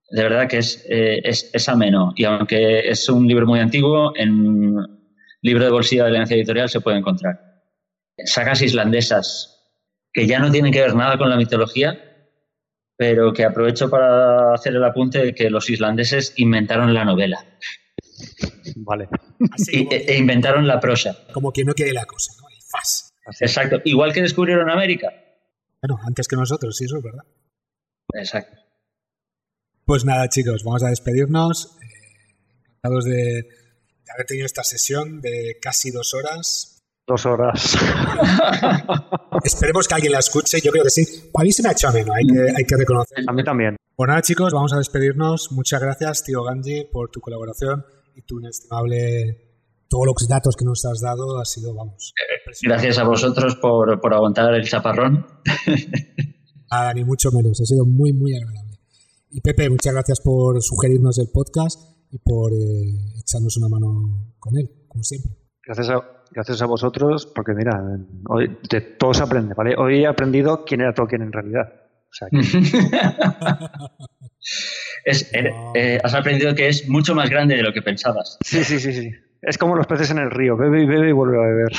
de verdad que eh, es, es, ameno. Y aunque es un libro muy antiguo, en libro de bolsillo de Alianza Editorial se puede encontrar. Sagas islandesas que ya no tienen que ver nada con la mitología, pero que aprovecho para hacer el apunte de que los islandeses inventaron la novela. Vale. <laughs> e, inventaron la prosa. Como quien no quiere la cosa, ¿no? Exacto. Igual que descubrieron América. Bueno, antes que nosotros, sí, eso es verdad. Exacto. Pues nada, chicos, vamos a despedirnos. Eh, encantados de, haber tenido esta sesión de casi dos horas. Dos horas. <laughs> Esperemos que alguien la escuche. Yo creo que sí. A mí se me ha hecho ameno, hay que, hay que reconocer. A mí también. Pues nada, chicos, vamos a despedirnos. Muchas gracias, tío Ganji, por tu colaboración y tu inestimable. Todos los datos que nos has dado ha sido, vamos. Gracias a vosotros por, por aguantar el chaparrón. <laughs> Nada, ni mucho menos. Ha sido muy, muy agradable. Y Pepe, muchas gracias por sugerirnos el podcast y por eh, echarnos una mano con él, como siempre. Gracias a, gracias a vosotros, porque mira, hoy de todo se aprende, ¿vale? Hoy he aprendido quién era Tolkien en realidad. <laughs> Eh, eh, has aprendido que es mucho más grande de lo que pensabas. Sí, sí, sí, sí. Es como los peces en el río, bebe y bebe y vuelve a beber.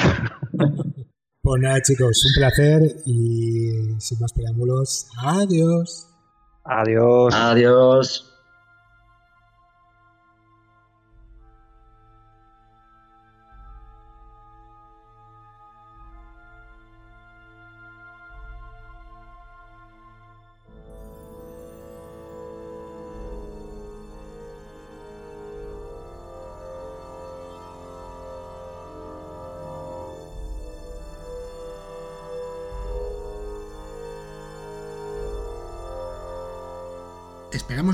<laughs> pues nada, chicos, un placer y sin más preámbulos, adiós. Adiós. Adiós.